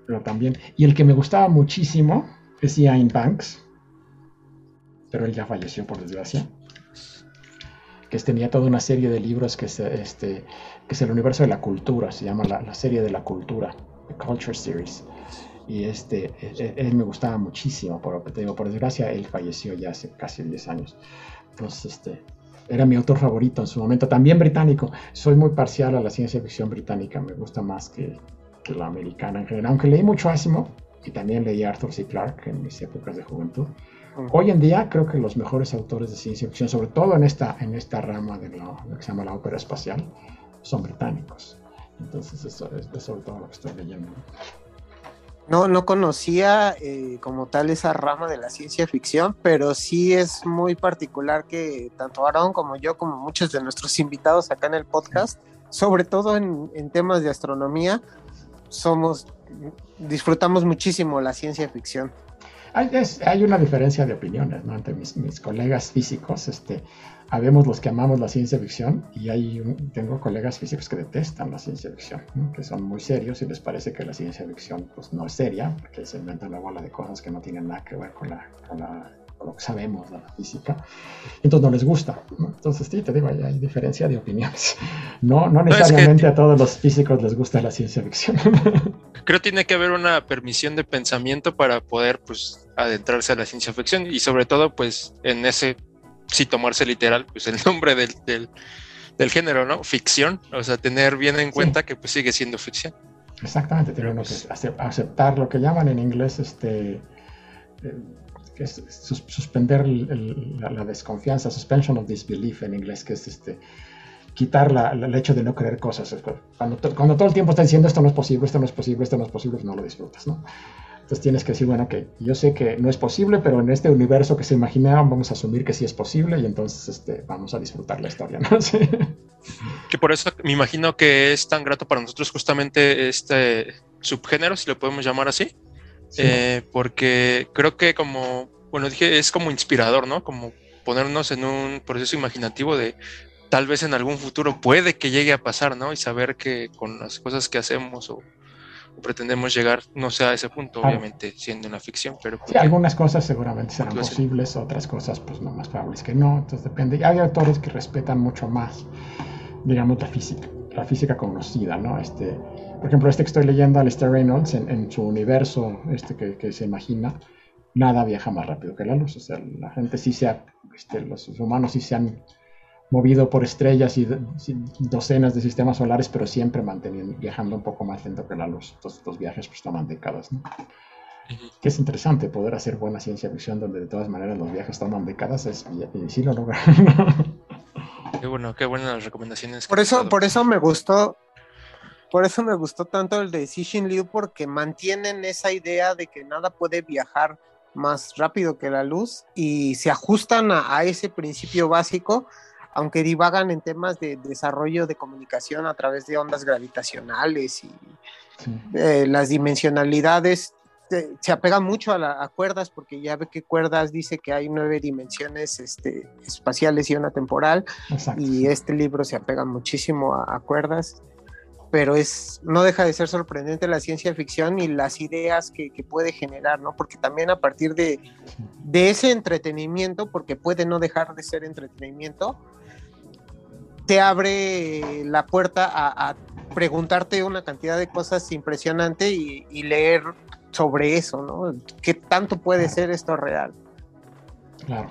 Speaker 2: pero también. Y el que me gustaba muchísimo es Ian Banks, pero él ya falleció por desgracia. Que tenía toda una serie de libros que es, este, que es el universo de la cultura, se llama la, serie de la cultura, The Culture Series. Y este, e, e, él, me gustaba muchísimo, pero te digo, por desgracia él falleció ya hace casi 10 años. Entonces, este, era mi autor favorito en su momento, también británico. Soy muy parcial a la ciencia ficción británica, me gusta más que, la americana en general, aunque leí mucho Asimov y también leí Arthur C. Clarke en mis épocas de juventud. Hoy en día creo que los mejores autores de ciencia ficción, sobre todo en esta, en esta rama de lo, que se llama la ópera espacial, son británicos. Entonces eso es sobre todo lo que estoy leyendo.
Speaker 1: No, no conocía eh, como tal esa rama de la ciencia ficción, pero sí es muy particular que tanto Aaron como yo, como muchos de nuestros invitados acá en el podcast, sobre todo en, temas de astronomía, somos, disfrutamos muchísimo la ciencia ficción.
Speaker 2: Hay, una diferencia de opiniones ¿no? entre mis, mis colegas físicos. Este, habemos los que amamos la ciencia ficción y hay tengo colegas físicos que detestan la ciencia ficción, que son muy serios y les parece que la ciencia ficción pues, no es seria, porque se inventan una bola de cosas que no tienen nada que ver con, la, con, lo que sabemos de la física. Entonces no les gusta. Entonces sí, te digo, hay, diferencia de opiniones. No, no necesariamente a todos los físicos les gusta la ciencia ficción.
Speaker 3: Creo que tiene que haber una permisión de pensamiento para poder pues adentrarse a la ciencia ficción y sobre todo pues en ese si tomarse literal, pues el nombre del, del, género, ¿no? Ficción, o sea, tener bien en cuenta que pues sigue siendo ficción.
Speaker 2: Exactamente, tenemos que pues, aceptar lo que llaman en inglés este eh, suspender la, desconfianza, suspension of disbelief en inglés, que es este quitar la, el hecho de no creer cosas. Cuando, cuando todo el tiempo está diciendo esto no es posible, esto no es posible, esto no es posible, no lo disfrutas, ¿no? Entonces tienes que decir, bueno, que yo sé que no es posible, pero en este universo que se imaginaban vamos a asumir que sí es posible y entonces este, vamos a disfrutar la historia, ¿no?
Speaker 3: Que por eso me imagino que es tan grato para nosotros justamente este subgénero, si lo podemos llamar así, eh, porque creo que como, bueno, dije, es como inspirador, ¿no? Como ponernos en un proceso imaginativo de tal vez en algún futuro puede que llegue a pasar, ¿no? Y saber que con las cosas que hacemos o pretendemos llegar, no sea a ese punto, obviamente, siendo una ficción, pero...
Speaker 2: Sí, algunas cosas seguramente serán posibles, otras cosas pues no más probables que no, entonces depende. Hay autores que respetan mucho más, digamos, la física, la física conocida, ¿no? Este, por ejemplo, este que estoy leyendo, Alistair Reynolds, en, su universo este que, que, se imagina, nada viaja más rápido que la luz, o sea, la gente sí se ha, este, los humanos sí se han movido por estrellas y docenas de sistemas solares, pero siempre manteniendo, viajando un poco más lento que la luz. Entonces, estos viajes pues toman décadas, ¿no? Que es interesante poder hacer buena ciencia ficción donde de todas maneras los viajes toman décadas es, y, sí lo logran.
Speaker 3: qué bueno, qué buenas recomendaciones.
Speaker 1: Por eso, por eso me gustó, por eso me gustó tanto el de Xixin Liu, porque mantienen esa idea de que nada puede viajar más rápido que la luz y se ajustan a ese principio básico aunque divagan en temas de desarrollo de comunicación a través de ondas gravitacionales y eh, las dimensionalidades, se apegan mucho a, la, cuerdas porque ya ve que cuerdas dice que hay nueve dimensiones este, espaciales y una temporal y este libro se apega muchísimo a, cuerdas pero es no deja de ser sorprendente la ciencia ficción y las ideas que, puede generar, ¿no? Porque también a partir de, de, ese entretenimiento, porque puede no dejar de ser entretenimiento, te abre la puerta a, preguntarte una cantidad de cosas impresionante y, leer sobre eso, ¿no? ¿Qué tanto puede ser esto real?
Speaker 2: Claro.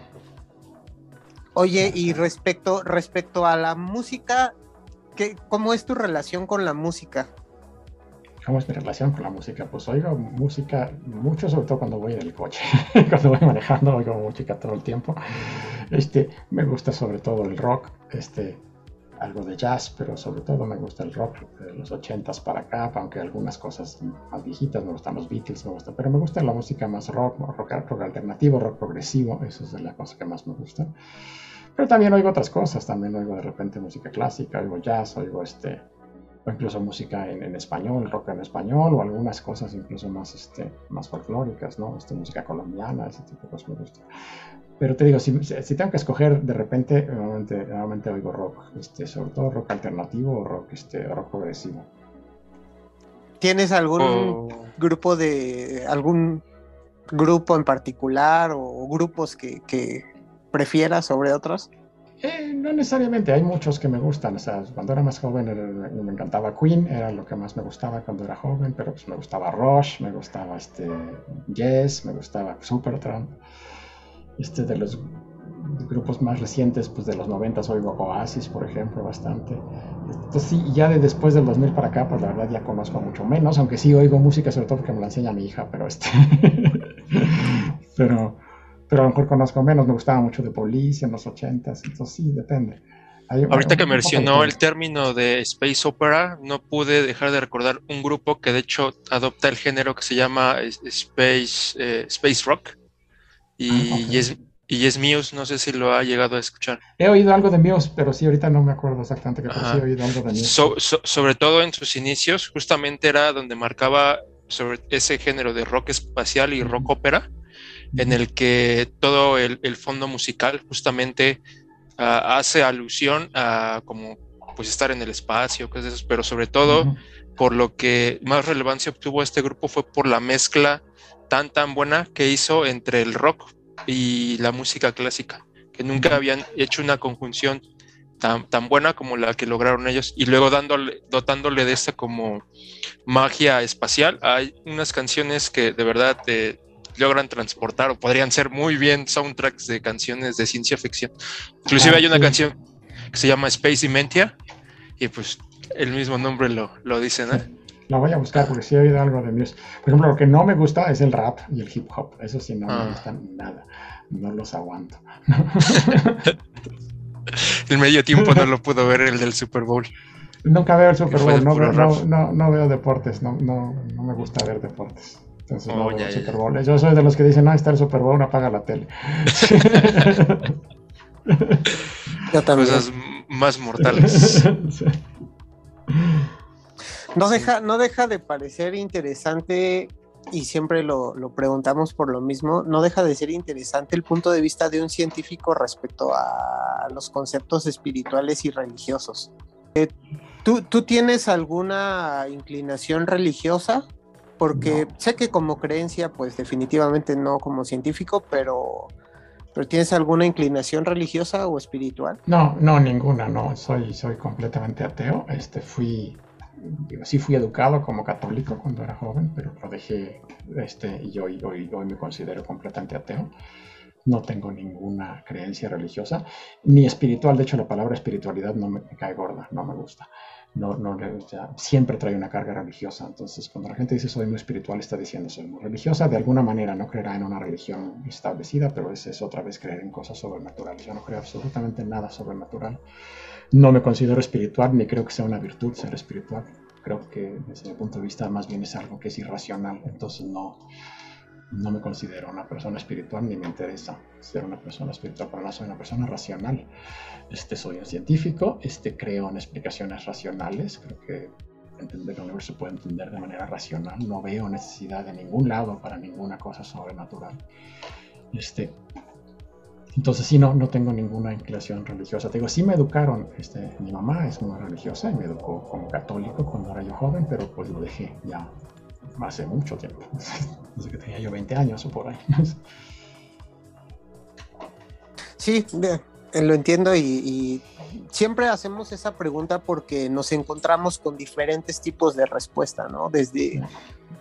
Speaker 1: Oye, y respecto, respecto a la música, ¿qué, ¿cómo es tu relación con la música?
Speaker 2: ¿Cómo es mi relación con la música? Pues oigo música mucho, sobre todo cuando voy en el coche. cuando voy manejando, oigo música todo el tiempo. Este, me gusta sobre todo el rock. Este, algo de jazz, pero sobre todo me gusta el rock de los 80s para acá, aunque algunas cosas más viejitas, me gustan los Beatles, me gusta, pero me gusta la música más rock, rock, rock alternativo, rock progresivo, eso es la cosa que más me gusta. Pero también oigo otras cosas, también oigo de repente música clásica, oigo jazz, oigo este, o incluso música en, español, rock en español, o algunas cosas incluso más, este, más folclóricas, ¿no? Este, música colombiana, ese tipo de cosas me gusta. Pero te digo, si, tengo que escoger, de repente, nuevamente, oigo rock, este, sobre todo rock alternativo o rock, este, rock progresivo.
Speaker 1: ¿Tienes algún oh. grupo de, algún grupo en particular o grupos que, que prefieras sobre otros?
Speaker 2: Eh, no necesariamente, hay muchos que me gustan. O sea, cuando era más joven me encantaba Queen, era lo que más me gustaba cuando era joven, pero pues me gustaba Rush, me gustaba este Yes, me gustaba Supertramp este, de los grupos más recientes, pues de los 90 oigo Oasis, por ejemplo, bastante. Entonces sí, ya de después del 2000 para acá, pues la verdad ya conozco mucho menos, aunque sí oigo música, sobre todo porque me la enseña mi hija, pero este... pero, pero a lo mejor conozco menos, me gustaba mucho de Police en los 80s, entonces sí, depende.
Speaker 3: Ahorita que mencionó el término de Space Opera, no pude dejar de recordar un grupo que de hecho adopta el género que se llama Space, eh, Space Rock y, ah, es, y es Muse, no sé si lo ha llegado a escuchar.
Speaker 2: He oído algo de Muse, pero sí, ahorita no me acuerdo exactamente sí he oído algo de Muse.
Speaker 3: sobre todo en sus inicios, justamente era donde marcaba sobre ese género de rock espacial y rock ópera, en el que todo el, fondo musical justamente ah, hace alusión a como pues estar en el espacio, cosas de esas, pero sobre todo por lo que más relevancia obtuvo este grupo fue por la mezcla tan tan buena que hizo entre el rock y la música clásica, que nunca habían hecho una conjunción tan, tan buena como la que lograron ellos y luego dándole, dotándole de esta como magia espacial. Hay unas canciones que de verdad te logran transportar o podrían ser muy bien soundtracks de canciones de ciencia ficción. Inclusive hay una ah, canción que se llama Space Dementia y pues el mismo nombre lo, lo dice, ¿no?
Speaker 2: La voy a buscar porque sí he oído algo de Muse. Por ejemplo, lo que no me gusta es el rap y el hip hop. Eso sí no me ah. gusta nada. No los aguanto.
Speaker 3: el medio tiempo no lo pudo ver el del Super Bowl.
Speaker 2: Nunca veo el Super Bowl, no, no, no, veo deportes, no, no, no me gusta ver deportes. Entonces no oh, Super Bowl. Yo soy de los que dicen, no, está el Super Bowl, apaga la tele.
Speaker 3: Yo también. Cosas más mortales.
Speaker 1: No deja, no deja de parecer interesante y siempre lo, preguntamos por lo mismo, no deja de ser interesante el punto de vista de un científico respecto a los conceptos espirituales y religiosos. Eh, ¿tú, ¿tú, tienes alguna inclinación religiosa? Porque sé que como creencia, pues definitivamente no como científico, pero, pero ¿tienes alguna inclinación religiosa o espiritual?
Speaker 2: No, no, ninguna, no. Soy, soy completamente ateo. Este, fui digo, sí fui educado como católico cuando era joven, pero lo dejé este, y hoy, hoy, hoy me considero completamente ateo. No tengo ninguna creencia religiosa, ni espiritual. De hecho, la palabra espiritualidad no me, cae gorda, no me gusta. No, no, siempre trae una carga religiosa. Entonces, cuando la gente dice soy muy espiritual, está diciendo soy muy religiosa. De alguna manera no creerá en una religión establecida, pero ese es otra vez creer en cosas sobrenaturales. Yo no creo absolutamente nada sobrenatural. No me considero espiritual ni creo que sea una virtud ser espiritual. Creo que desde mi punto de vista más bien es algo que es irracional. Entonces no, no me considero una persona espiritual ni me interesa ser una persona espiritual. Para nada soy una persona racional. Este, soy un científico, este, creo en explicaciones racionales. Creo que entender el universo se puede entender de manera racional. No veo necesidad de ningún lado para ninguna cosa sobrenatural. Este, entonces sí, no, no tengo ninguna inclinación religiosa. Te digo, sí me educaron, este, mi mamá es muy religiosa y me educó como católico cuando era yo joven, pero pues lo dejé ya hace mucho tiempo, desde que tenía yo 20 años o por ahí.
Speaker 1: Sí, eh, lo entiendo y, siempre hacemos esa pregunta porque nos encontramos con diferentes tipos de respuesta, ¿no? Desde,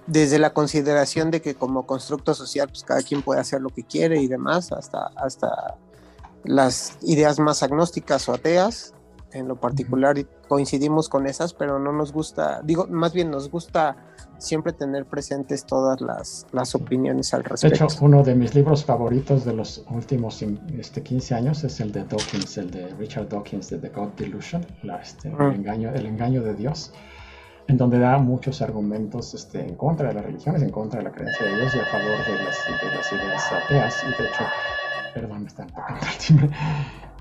Speaker 1: desde la consideración de que como constructo social, pues cada quien puede hacer lo que quiere y demás, hasta, hasta las ideas más agnósticas o ateas. En lo particular coincidimos con esas, pero no nos gusta, digo, más bien nos gusta siempre tener presentes todas las, las opiniones al respecto.
Speaker 2: De hecho, uno de mis libros favoritos de los últimos este, 15 años es el de Dawkins, el de Richard Dawkins, de The God Delusion, este, el, engaño, el engaño de Dios, en donde da muchos argumentos este, en contra de las religiones, en contra de la creencia de Dios y a favor de las, de las ideas ateas. Y de hecho, perdón, me están tocando el timbre.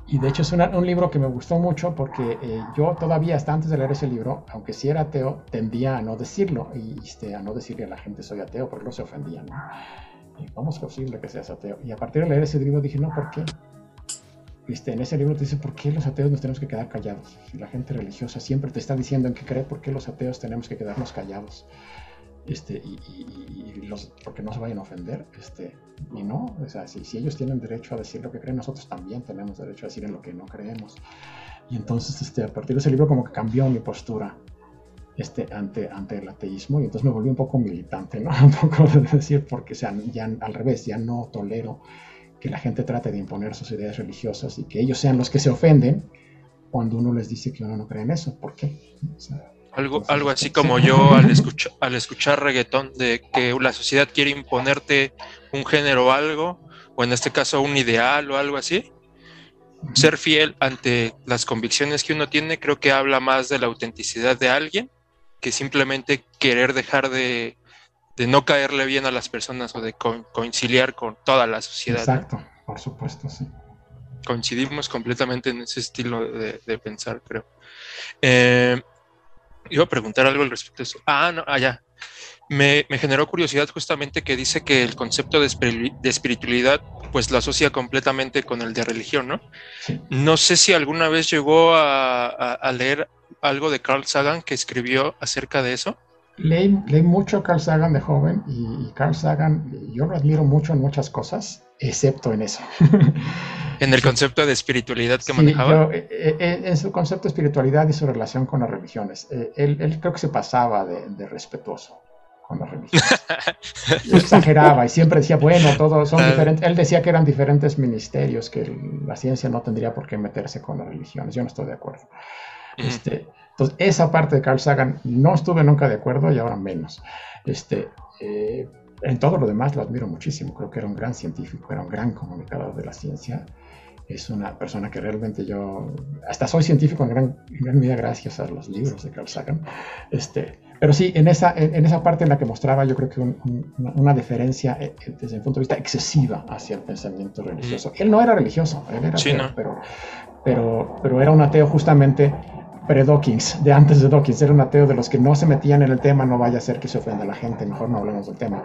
Speaker 2: Y de hecho es un libro que me gustó mucho porque eh, yo todavía hasta antes de leer ese libro, aunque sí era ateo, tendía a no decirlo y este, a no decirle a la gente soy ateo porque no se ofendían. ¿Cómo es posible que seas ateo? Y a partir de leer ese libro dije, no, ¿por qué? Este, en ese libro te dice, ¿por qué los ateos nos tenemos que quedar callados? Si la gente religiosa siempre te está diciendo en qué cree, ¿por qué los ateos tenemos que quedarnos callados? este, y, los, porque no se vayan a ofender, este, y no, o sea, si, si, ellos tienen derecho a decir lo que creen, nosotros también tenemos derecho a decir en lo que no creemos. Y entonces, este, a partir de ese libro como que cambió mi postura este, ante, ante el ateísmo y entonces me volví un poco militante, ¿no? Un poco de decir, porque sea, ya al revés, ya no tolero que la gente trate de imponer sus ideas religiosas y que ellos sean los que se ofenden cuando uno les dice que uno no cree en eso. ¿Por qué? O sea,
Speaker 3: algo, algo así como yo al, escuchar al escuchar reggaetón, de que la sociedad quiere imponerte un género o algo, o en este caso un ideal o algo así. Ser fiel ante las convicciones que uno tiene creo que habla más de la autenticidad de alguien que simplemente querer dejar de, no caerle bien a las personas o de conciliar con toda la sociedad.
Speaker 2: Exacto, por supuesto, sí.
Speaker 3: Coincidimos completamente en ese estilo de, pensar, creo. Eh, iba a preguntar algo al respecto de eso. Ah, no, allá. Ah, me, generó curiosidad justamente que dice que el concepto de, espiritualidad pues lo asocia completamente con el de religión, ¿no? No sé si alguna vez llegó a, leer algo de Carl Sagan que escribió acerca de eso.
Speaker 2: Leí, mucho Carl Sagan de joven y Carl Sagan, yo lo admiro mucho en muchas cosas, excepto en eso.
Speaker 3: en el concepto de espiritualidad que manejaba.
Speaker 2: Eh, eh, en su concepto de espiritualidad y su relación con las religiones. Eh, él, creo que se pasaba de, respetuoso con las religiones. exageraba y siempre decía, bueno, todos son diferentes. Él decía que eran diferentes ministerios, que la ciencia no tendría por qué meterse con las religiones. Yo no estoy de acuerdo. este, entonces, esa parte de Carl Sagan no estuve nunca de acuerdo y ahora menos. Este, en todo lo demás lo admiro muchísimo. Creo que era un gran científico, era un gran comunicador de la ciencia es una persona que realmente yo, hasta soy científico en gran, medida gracias a los libros de Carl Sagan, este, pero sí, en esa, en, esa parte en la que mostraba yo creo que una, diferencia eh, eh, desde el punto de vista excesiva hacia el pensamiento religioso. Él no era religioso, él era ateo, pero, pero, pero era un ateo justamente pre-Dawkins, de antes de Dawkins, era un ateo de los que no se metían en el tema, no vaya a ser que se ofenda a la gente, mejor no hablemos del tema.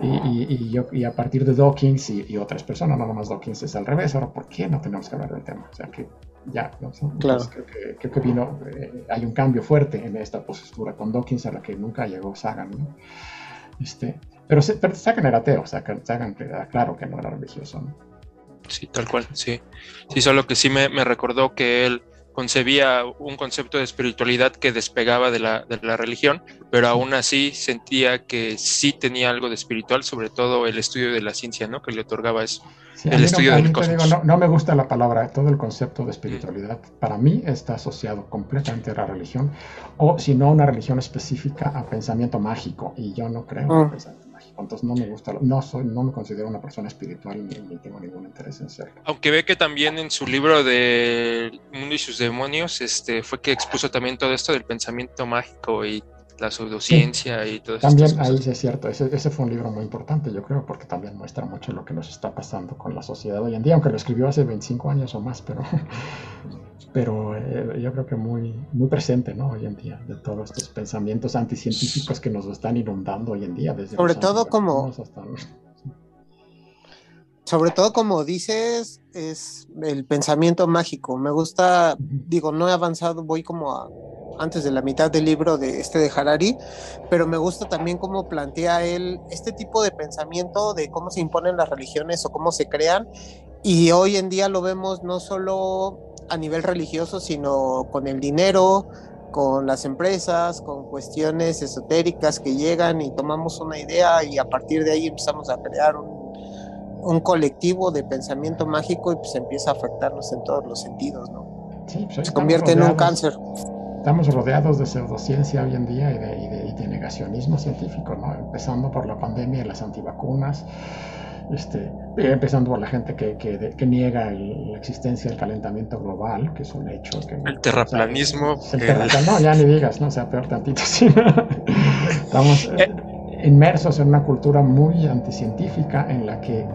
Speaker 2: Y, y, yo, y a partir de Dawkins y, otras personas, no nomás Dawkins es al revés, ahora, ¿por qué no tenemos que hablar del tema? O sea, que ya, ¿no?
Speaker 1: claro.
Speaker 2: creo, que, creo que, vino, eh, hay un cambio fuerte en esta postura con Dawkins a la que nunca llegó Sagan, ¿no? Este, pero, pero Sagan era ateo, Sagan, Sagan era claro que no era religioso, ¿no?
Speaker 3: Sí, tal cual, sí. Sí, solo que sí me, me recordó que él concebía un concepto de espiritualidad que despegaba de la, de la, religión, pero aún así sentía que sí tenía algo de espiritual, sobre todo el estudio de la ciencia, ¿no? Que le otorgaba eso. el estudio del
Speaker 2: cosmos. no, me gusta la palabra, todo el concepto de espiritualidad, para mí está asociado completamente a la religión, o si no, una religión específica a pensamiento mágico, y yo no creo en ah. pensamiento entonces no me gusta, no soy, no me considero una persona espiritual ni, tengo ningún interés en serlo.
Speaker 3: Aunque ve que también en su libro de Mundo y sus demonios, este, fue que expuso también todo esto del pensamiento mágico y la pseudociencia y todo eso.
Speaker 2: También ahí sí es cierto, ese, ese, fue un libro muy importante, yo creo, porque también muestra mucho lo que nos está pasando con la sociedad hoy en día, aunque lo escribió hace 25 años o más, pero pero eh, yo creo que muy, muy presente ¿no? hoy en día, de todos estos pensamientos anticientíficos que nos están inundando hoy en día. Desde
Speaker 1: sobre todo como... Sobre todo como dices, es el pensamiento mágico. Me gusta, digo, no he avanzado, voy como a, antes de la mitad del libro de este de Harari, pero me gusta también cómo plantea él este tipo de pensamiento de cómo se imponen las religiones o cómo se crean. Y hoy en día lo vemos no solo a nivel religioso, sino con el dinero, con las empresas, con cuestiones esotéricas que llegan y tomamos una idea y a partir de ahí empezamos a crear un, colectivo de pensamiento mágico y pues empieza a afectarnos en todos los sentidos, ¿no?
Speaker 2: Pues,
Speaker 1: Se convierte en un cáncer.
Speaker 2: Estamos rodeados de pseudociencia hoy en día y de, y de negacionismo científico, ¿no? Empezando por la pandemia y las antivacunas este, empezando por la gente que, que, niega la existencia del calentamiento global, que es un hecho. Que,
Speaker 3: el terraplanismo.
Speaker 2: no, ya ni digas, no sea peor tantito. Estamos eh, inmersos en una cultura muy anticientífica en la que,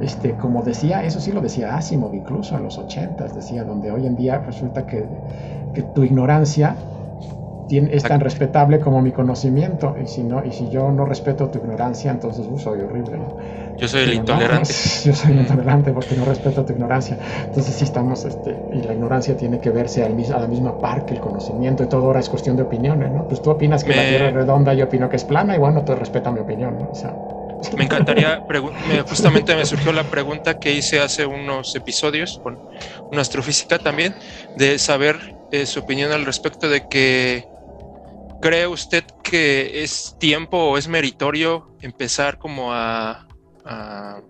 Speaker 2: este, como decía, eso sí lo decía Asimov incluso en los 80 decía, donde hoy en día resulta que, que tu ignorancia es tan respetable como mi conocimiento y si no y si yo no respeto tu ignorancia entonces uh, soy horrible
Speaker 3: yo soy el intolerante.
Speaker 2: yo soy el intolerante porque no respeto tu ignorancia. Entonces sí estamos este y la ignorancia tiene que verse al, a la misma par que el conocimiento y todo ahora es cuestión de opiniones no pues tú opinas que la tierra es redonda yo opino que es plana y bueno tú respeta mi opinión ¿no? o sea,
Speaker 3: me encantaría, justamente me surgió la pregunta que hice hace unos episodios con una astrofísica también, de saber eh, su opinión al respecto de que ¿Cree usted que es tiempo o es meritorio empezar como a, a,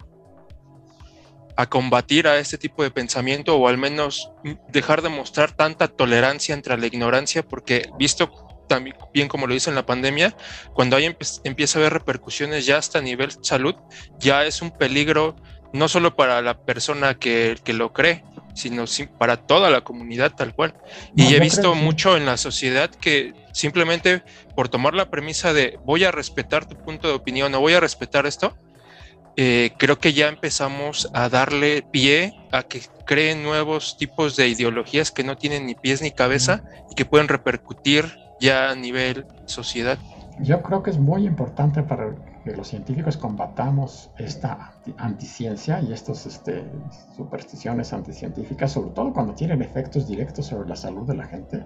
Speaker 3: combatir a este tipo de pensamiento o al menos dejar de mostrar tanta tolerancia entre la ignorancia? Porque visto también bien como lo dice en la pandemia, cuando hay empieza a haber repercusiones ya hasta nivel salud, ya es un peligro no solo para la persona que, que lo cree, sino para toda la comunidad tal cual. y he visto mucho en la sociedad que simplemente por tomar la premisa de voy a respetar tu punto de opinión o voy a respetar esto, eh, creo que ya empezamos a darle pie a que creen nuevos tipos de ideologías que no tienen ni pies ni cabeza y que pueden repercutir ya a nivel sociedad.
Speaker 2: Yo creo que es muy importante para que los científicos combatamos esta anticiencia y estas este, supersticiones anticientíficas, sobre todo cuando tienen efectos directos sobre la salud de la gente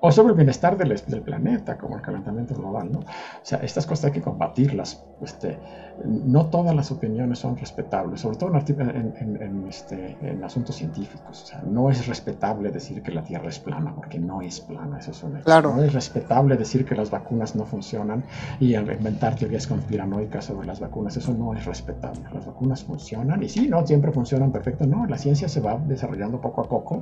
Speaker 2: o sobre el bienestar del, del, planeta, como el calentamiento global, ¿no? O sea, estas cosas hay que combatirlas. Este, no todas las opiniones son respetables, sobre todo en, en, este, en, asuntos científicos. O sea, no es respetable decir que la Tierra es plana, porque no es plana, eso es un
Speaker 1: claro.
Speaker 2: No es respetable decir que las vacunas no funcionan y inventar teorías conspiranoicas sobre las vacunas, eso no es respetable. Las vacunas funcionan y sí, no siempre funcionan perfecto, no, la ciencia se va desarrollando poco a poco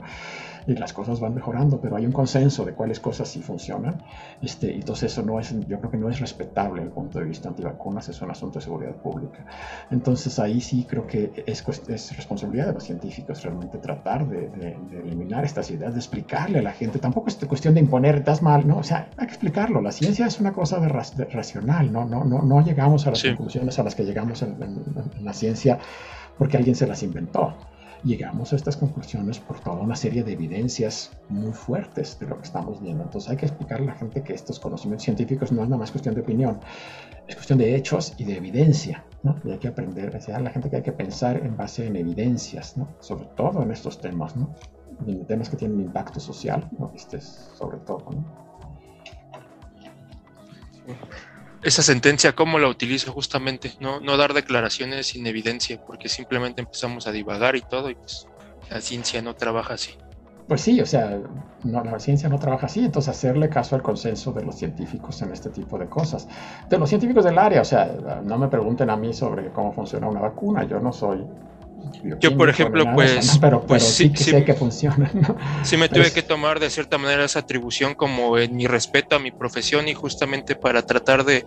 Speaker 2: y las cosas van mejorando, pero hay un consenso de cuáles cosas sí funcionan. Este, entonces eso no es, yo creo que no es respetable desde el punto de vista antivacunas, es un asunto de seguridad pública. Entonces ahí sí creo que es, es responsabilidad de los científicos realmente tratar de, eliminar estas ideas, de explicarle a la gente. Tampoco es cuestión de imponer, estás mal, ¿no? O sea, hay que explicarlo. La ciencia es una cosa de, racional, ¿no? No, no, no llegamos a las conclusiones a las que llegamos en la ciencia porque alguien se las inventó llegamos a estas conclusiones por toda una serie de evidencias muy fuertes de lo que estamos viendo. Entonces hay que explicarle a la gente que estos conocimientos científicos no es nada más cuestión de opinión, es cuestión de hechos y de evidencia. Y hay que aprender, a la gente que hay que pensar en base en evidencias, sobre todo en estos temas, ¿no? temas que tienen impacto social, ¿no? este sobre todo. ¿no?
Speaker 3: Esa sentencia, ¿cómo la utilizo justamente? No, no dar declaraciones sin evidencia, porque simplemente empezamos a divagar y todo, y pues la ciencia no trabaja así.
Speaker 2: Pues sí, o sea, no, la ciencia no trabaja así, entonces hacerle caso al consenso de los científicos en este tipo de cosas. De los científicos del área, o sea, no me pregunten a mí sobre cómo funciona una vacuna, yo no soy
Speaker 3: yo, por ejemplo, pues,
Speaker 2: pero, pues sí, que sé que funciona.
Speaker 3: Sí me tuve que tomar de cierta manera esa atribución como en mi respeto a mi profesión y justamente para tratar de,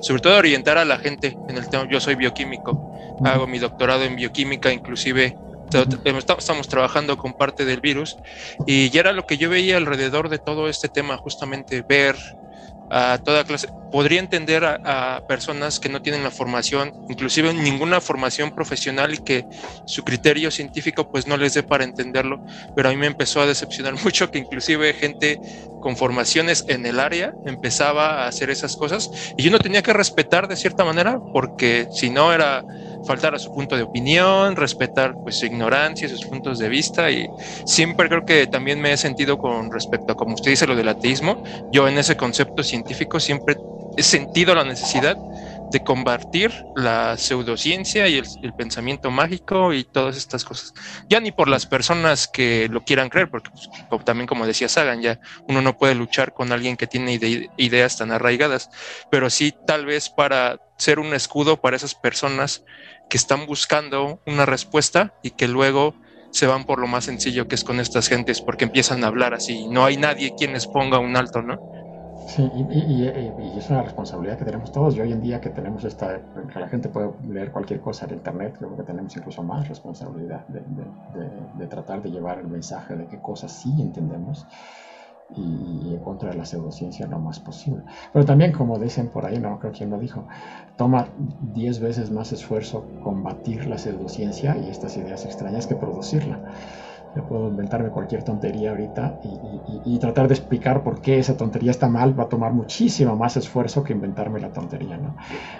Speaker 3: sobre todo, orientar a la gente en el tema. Yo soy bioquímico, hago mi doctorado en bioquímica, inclusive estamos trabajando con parte del virus y ya era lo que yo veía alrededor de todo este tema, justamente ver a toda clase. Podría entender a, personas que no tienen la formación, inclusive ninguna formación profesional y que su criterio científico pues no les dé para entenderlo, pero a mí me empezó a decepcionar mucho que inclusive gente con formaciones en el área empezaba a hacer esas cosas y yo no tenía que respetar de cierta manera porque si no era faltar a su punto de opinión, respetar pues su ignorancia, sus puntos de vista y siempre creo que también me he sentido con respecto a como usted dice lo del ateísmo, yo en ese concepto científico siempre he sentido la necesidad de combatir la pseudociencia y el, pensamiento mágico y todas estas cosas. Ya ni por las personas que lo quieran creer, porque pues, también como decía Sagan, ya uno no puede luchar con alguien que tiene ideas tan arraigadas, pero sí tal vez para ser un escudo para esas personas que están buscando una respuesta y que luego se van por lo más sencillo que es con estas gentes porque empiezan a hablar así. No hay nadie quien les ponga un alto, ¿no?
Speaker 2: Sí, y, es una responsabilidad que tenemos todos. Y hoy en día que tenemos esta, que la gente puede leer cualquier cosa en Internet, creo que tenemos incluso más responsabilidad de, de tratar de llevar el mensaje de qué cosas sí entendemos y, en contra de la pseudociencia lo más posible. Pero también, como dicen por ahí, no creo quién lo dijo, toma 10 veces más esfuerzo combatir la pseudociencia y estas ideas extrañas que producirla. Yo puedo inventarme cualquier tontería ahorita y, tratar de explicar por qué esa tontería está mal va a tomar muchísimo más esfuerzo que inventarme la tontería, ¿no?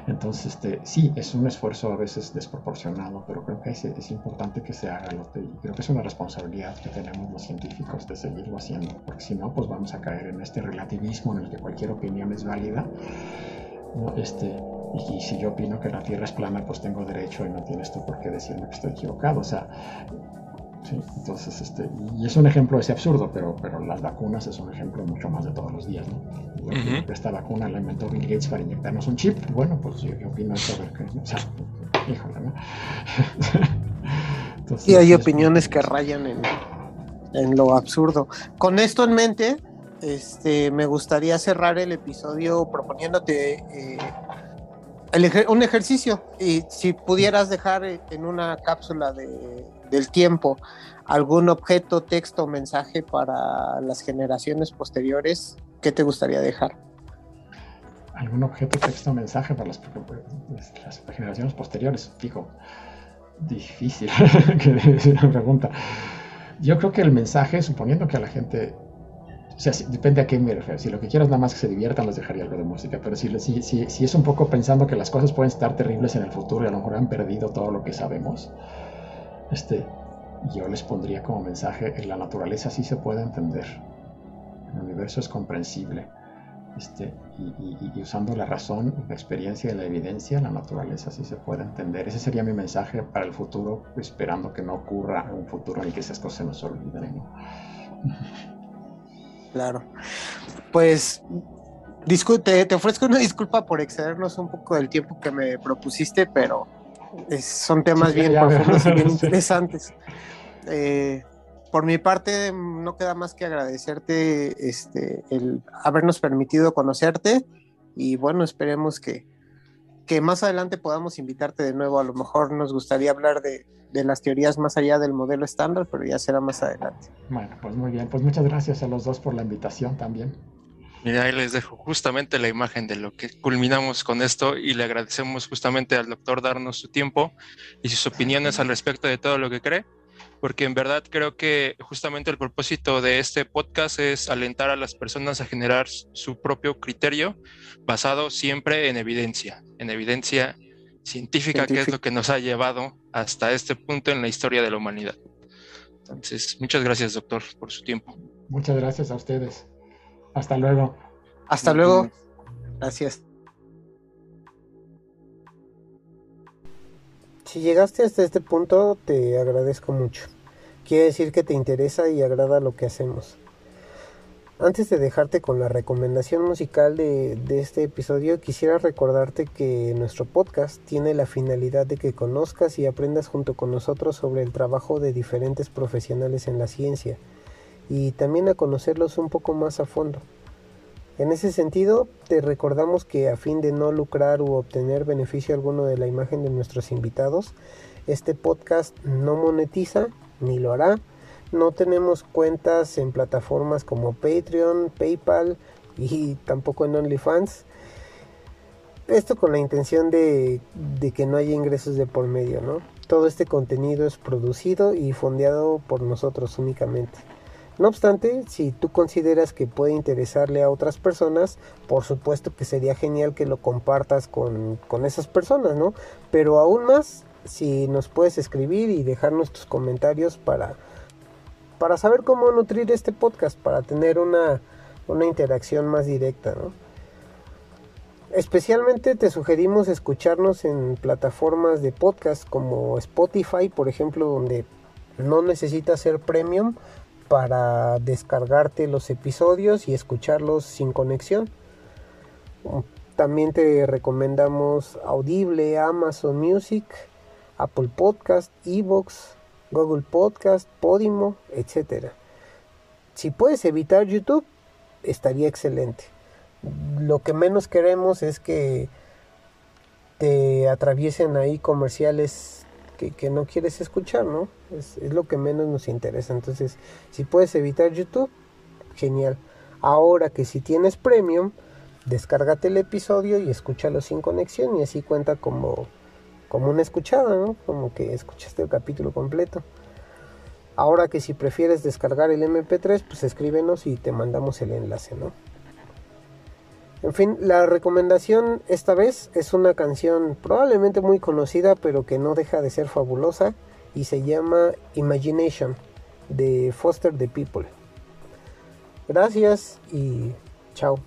Speaker 2: Entonces, este, sí, es un esfuerzo a veces desproporcionado, pero creo que es, es importante que se haga. Y creo que es una responsabilidad que tenemos los científicos de seguirlo haciendo, porque si no, pues vamos a caer en este relativismo en el que cualquier opinión es válida. Este, y, si yo opino que la Tierra es plana, pues tengo derecho y no tienes tú por qué decirme que estoy equivocado. O sea, Sí, entonces, este, y es un ejemplo de ese absurdo, pero, pero las vacunas es un ejemplo mucho más de todos los días, ¿no? Esta vacuna la inventó Bill Gates para inyectarnos un chip, bueno, pues yo, opino eso, o sea, híjole, ¿no?
Speaker 1: entonces, hay opiniones que rayan en, en lo absurdo. Con esto en mente, este, me gustaría cerrar el episodio proponiéndote eh, un ejercicio y si pudieras dejar en una cápsula de del tiempo, algún objeto, texto, mensaje para las generaciones posteriores, ¿qué te gustaría dejar?
Speaker 2: Algún objeto, texto, mensaje para las, generaciones posteriores, digo, difícil que una pregunta. Yo creo que el mensaje, suponiendo que a la gente o sea, depende a qué me refiero. Si lo que quieras nada más que se diviertan, les dejaría algo de música. Pero si, si, si, si, es un poco pensando que las cosas pueden estar terribles en el futuro y a lo mejor han perdido todo lo que sabemos, este, yo les pondría como mensaje, en la naturaleza sí se puede entender, el universo es comprensible, este, y, usando la razón, la experiencia y la evidencia, la naturaleza sí se puede entender. Ese sería mi mensaje para el futuro, esperando que no ocurra un futuro ni que esas cosas nos olviden.
Speaker 1: Claro. Pues discute, te ofrezco una disculpa por excedernos un poco del tiempo que me propusiste, pero son temas bien profundos y bien interesantes. Eh, por mi parte, no queda más que agradecerte este, el habernos permitido conocerte y bueno, esperemos que, que más adelante podamos invitarte de nuevo. A lo mejor nos gustaría hablar de, de las teorías más allá del modelo estándar, pero ya será más adelante.
Speaker 2: Bueno, pues muy bien, pues muchas gracias a los dos por la invitación también.
Speaker 3: Mira, ahí les dejo justamente la imagen de lo que culminamos con esto y le agradecemos justamente al doctor darnos su tiempo y sus opiniones al respecto de todo lo que cree, porque en verdad creo que justamente el propósito de este podcast es alentar a las personas a generar su propio criterio basado siempre en evidencia, en evidencia científica, que es lo que nos ha llevado hasta este punto en la historia de la humanidad. Entonces, muchas gracias, doctor, por su tiempo.
Speaker 2: Muchas gracias a ustedes. Hasta luego.
Speaker 1: Hasta luego. Gracias. Si llegaste hasta este punto, te agradezco mucho. Quiere decir que te interesa y agrada lo que hacemos. Antes de dejarte con la recomendación musical de, este episodio, quisiera recordarte que nuestro podcast tiene la finalidad de que conozcas y aprendas junto con nosotros sobre el trabajo de diferentes profesionales en la ciencia y también a conocerlos un poco más a fondo. En ese sentido, te recordamos que a fin de no lucrar u obtener beneficio alguno de la imagen de nuestros invitados, este podcast no monetiza ni lo hará no tenemos cuentas en plataformas como Patreon, PayPal y tampoco en OnlyFans. Esto con la intención de, que no haya ingresos de por medio, ¿no? Todo este contenido es producido y fondeado por nosotros únicamente. No obstante, si tú consideras que puede interesarle a otras personas, por supuesto que sería genial que lo compartas con, con esas personas, ¿no? Pero aún más, si nos puedes escribir y dejarnos tus comentarios para para saber cómo nutrir este podcast, para tener una, interacción más directa. Especialmente te sugerimos escucharnos en plataformas de podcast como Spotify, por ejemplo, donde no necesitas ser premium para descargarte los episodios y escucharlos sin conexión. También te recomendamos Audible, Amazon Music, Apple Podcast, Evox, Google Podcast, Podimo, etc. Si puedes evitar YouTube, estaría excelente. Lo que menos queremos es que te atraviesen ahí comerciales que, no quieres escuchar, ¿no? Es, es, lo que menos nos interesa. Entonces, si puedes evitar YouTube, genial. Ahora que si tienes premium, descárgate el episodio y escúchalo sin conexión y así cuenta como como una escuchada, ¿no? Como que escuchaste el capítulo completo. Ahora que si prefieres descargar el MP3, pues escríbenos y te mandamos el enlace, ¿no? En fin, la recomendación esta vez es una canción probablemente muy conocida, pero que no deja de ser fabulosa y se llama Imagination de Foster the People. Gracias y chao.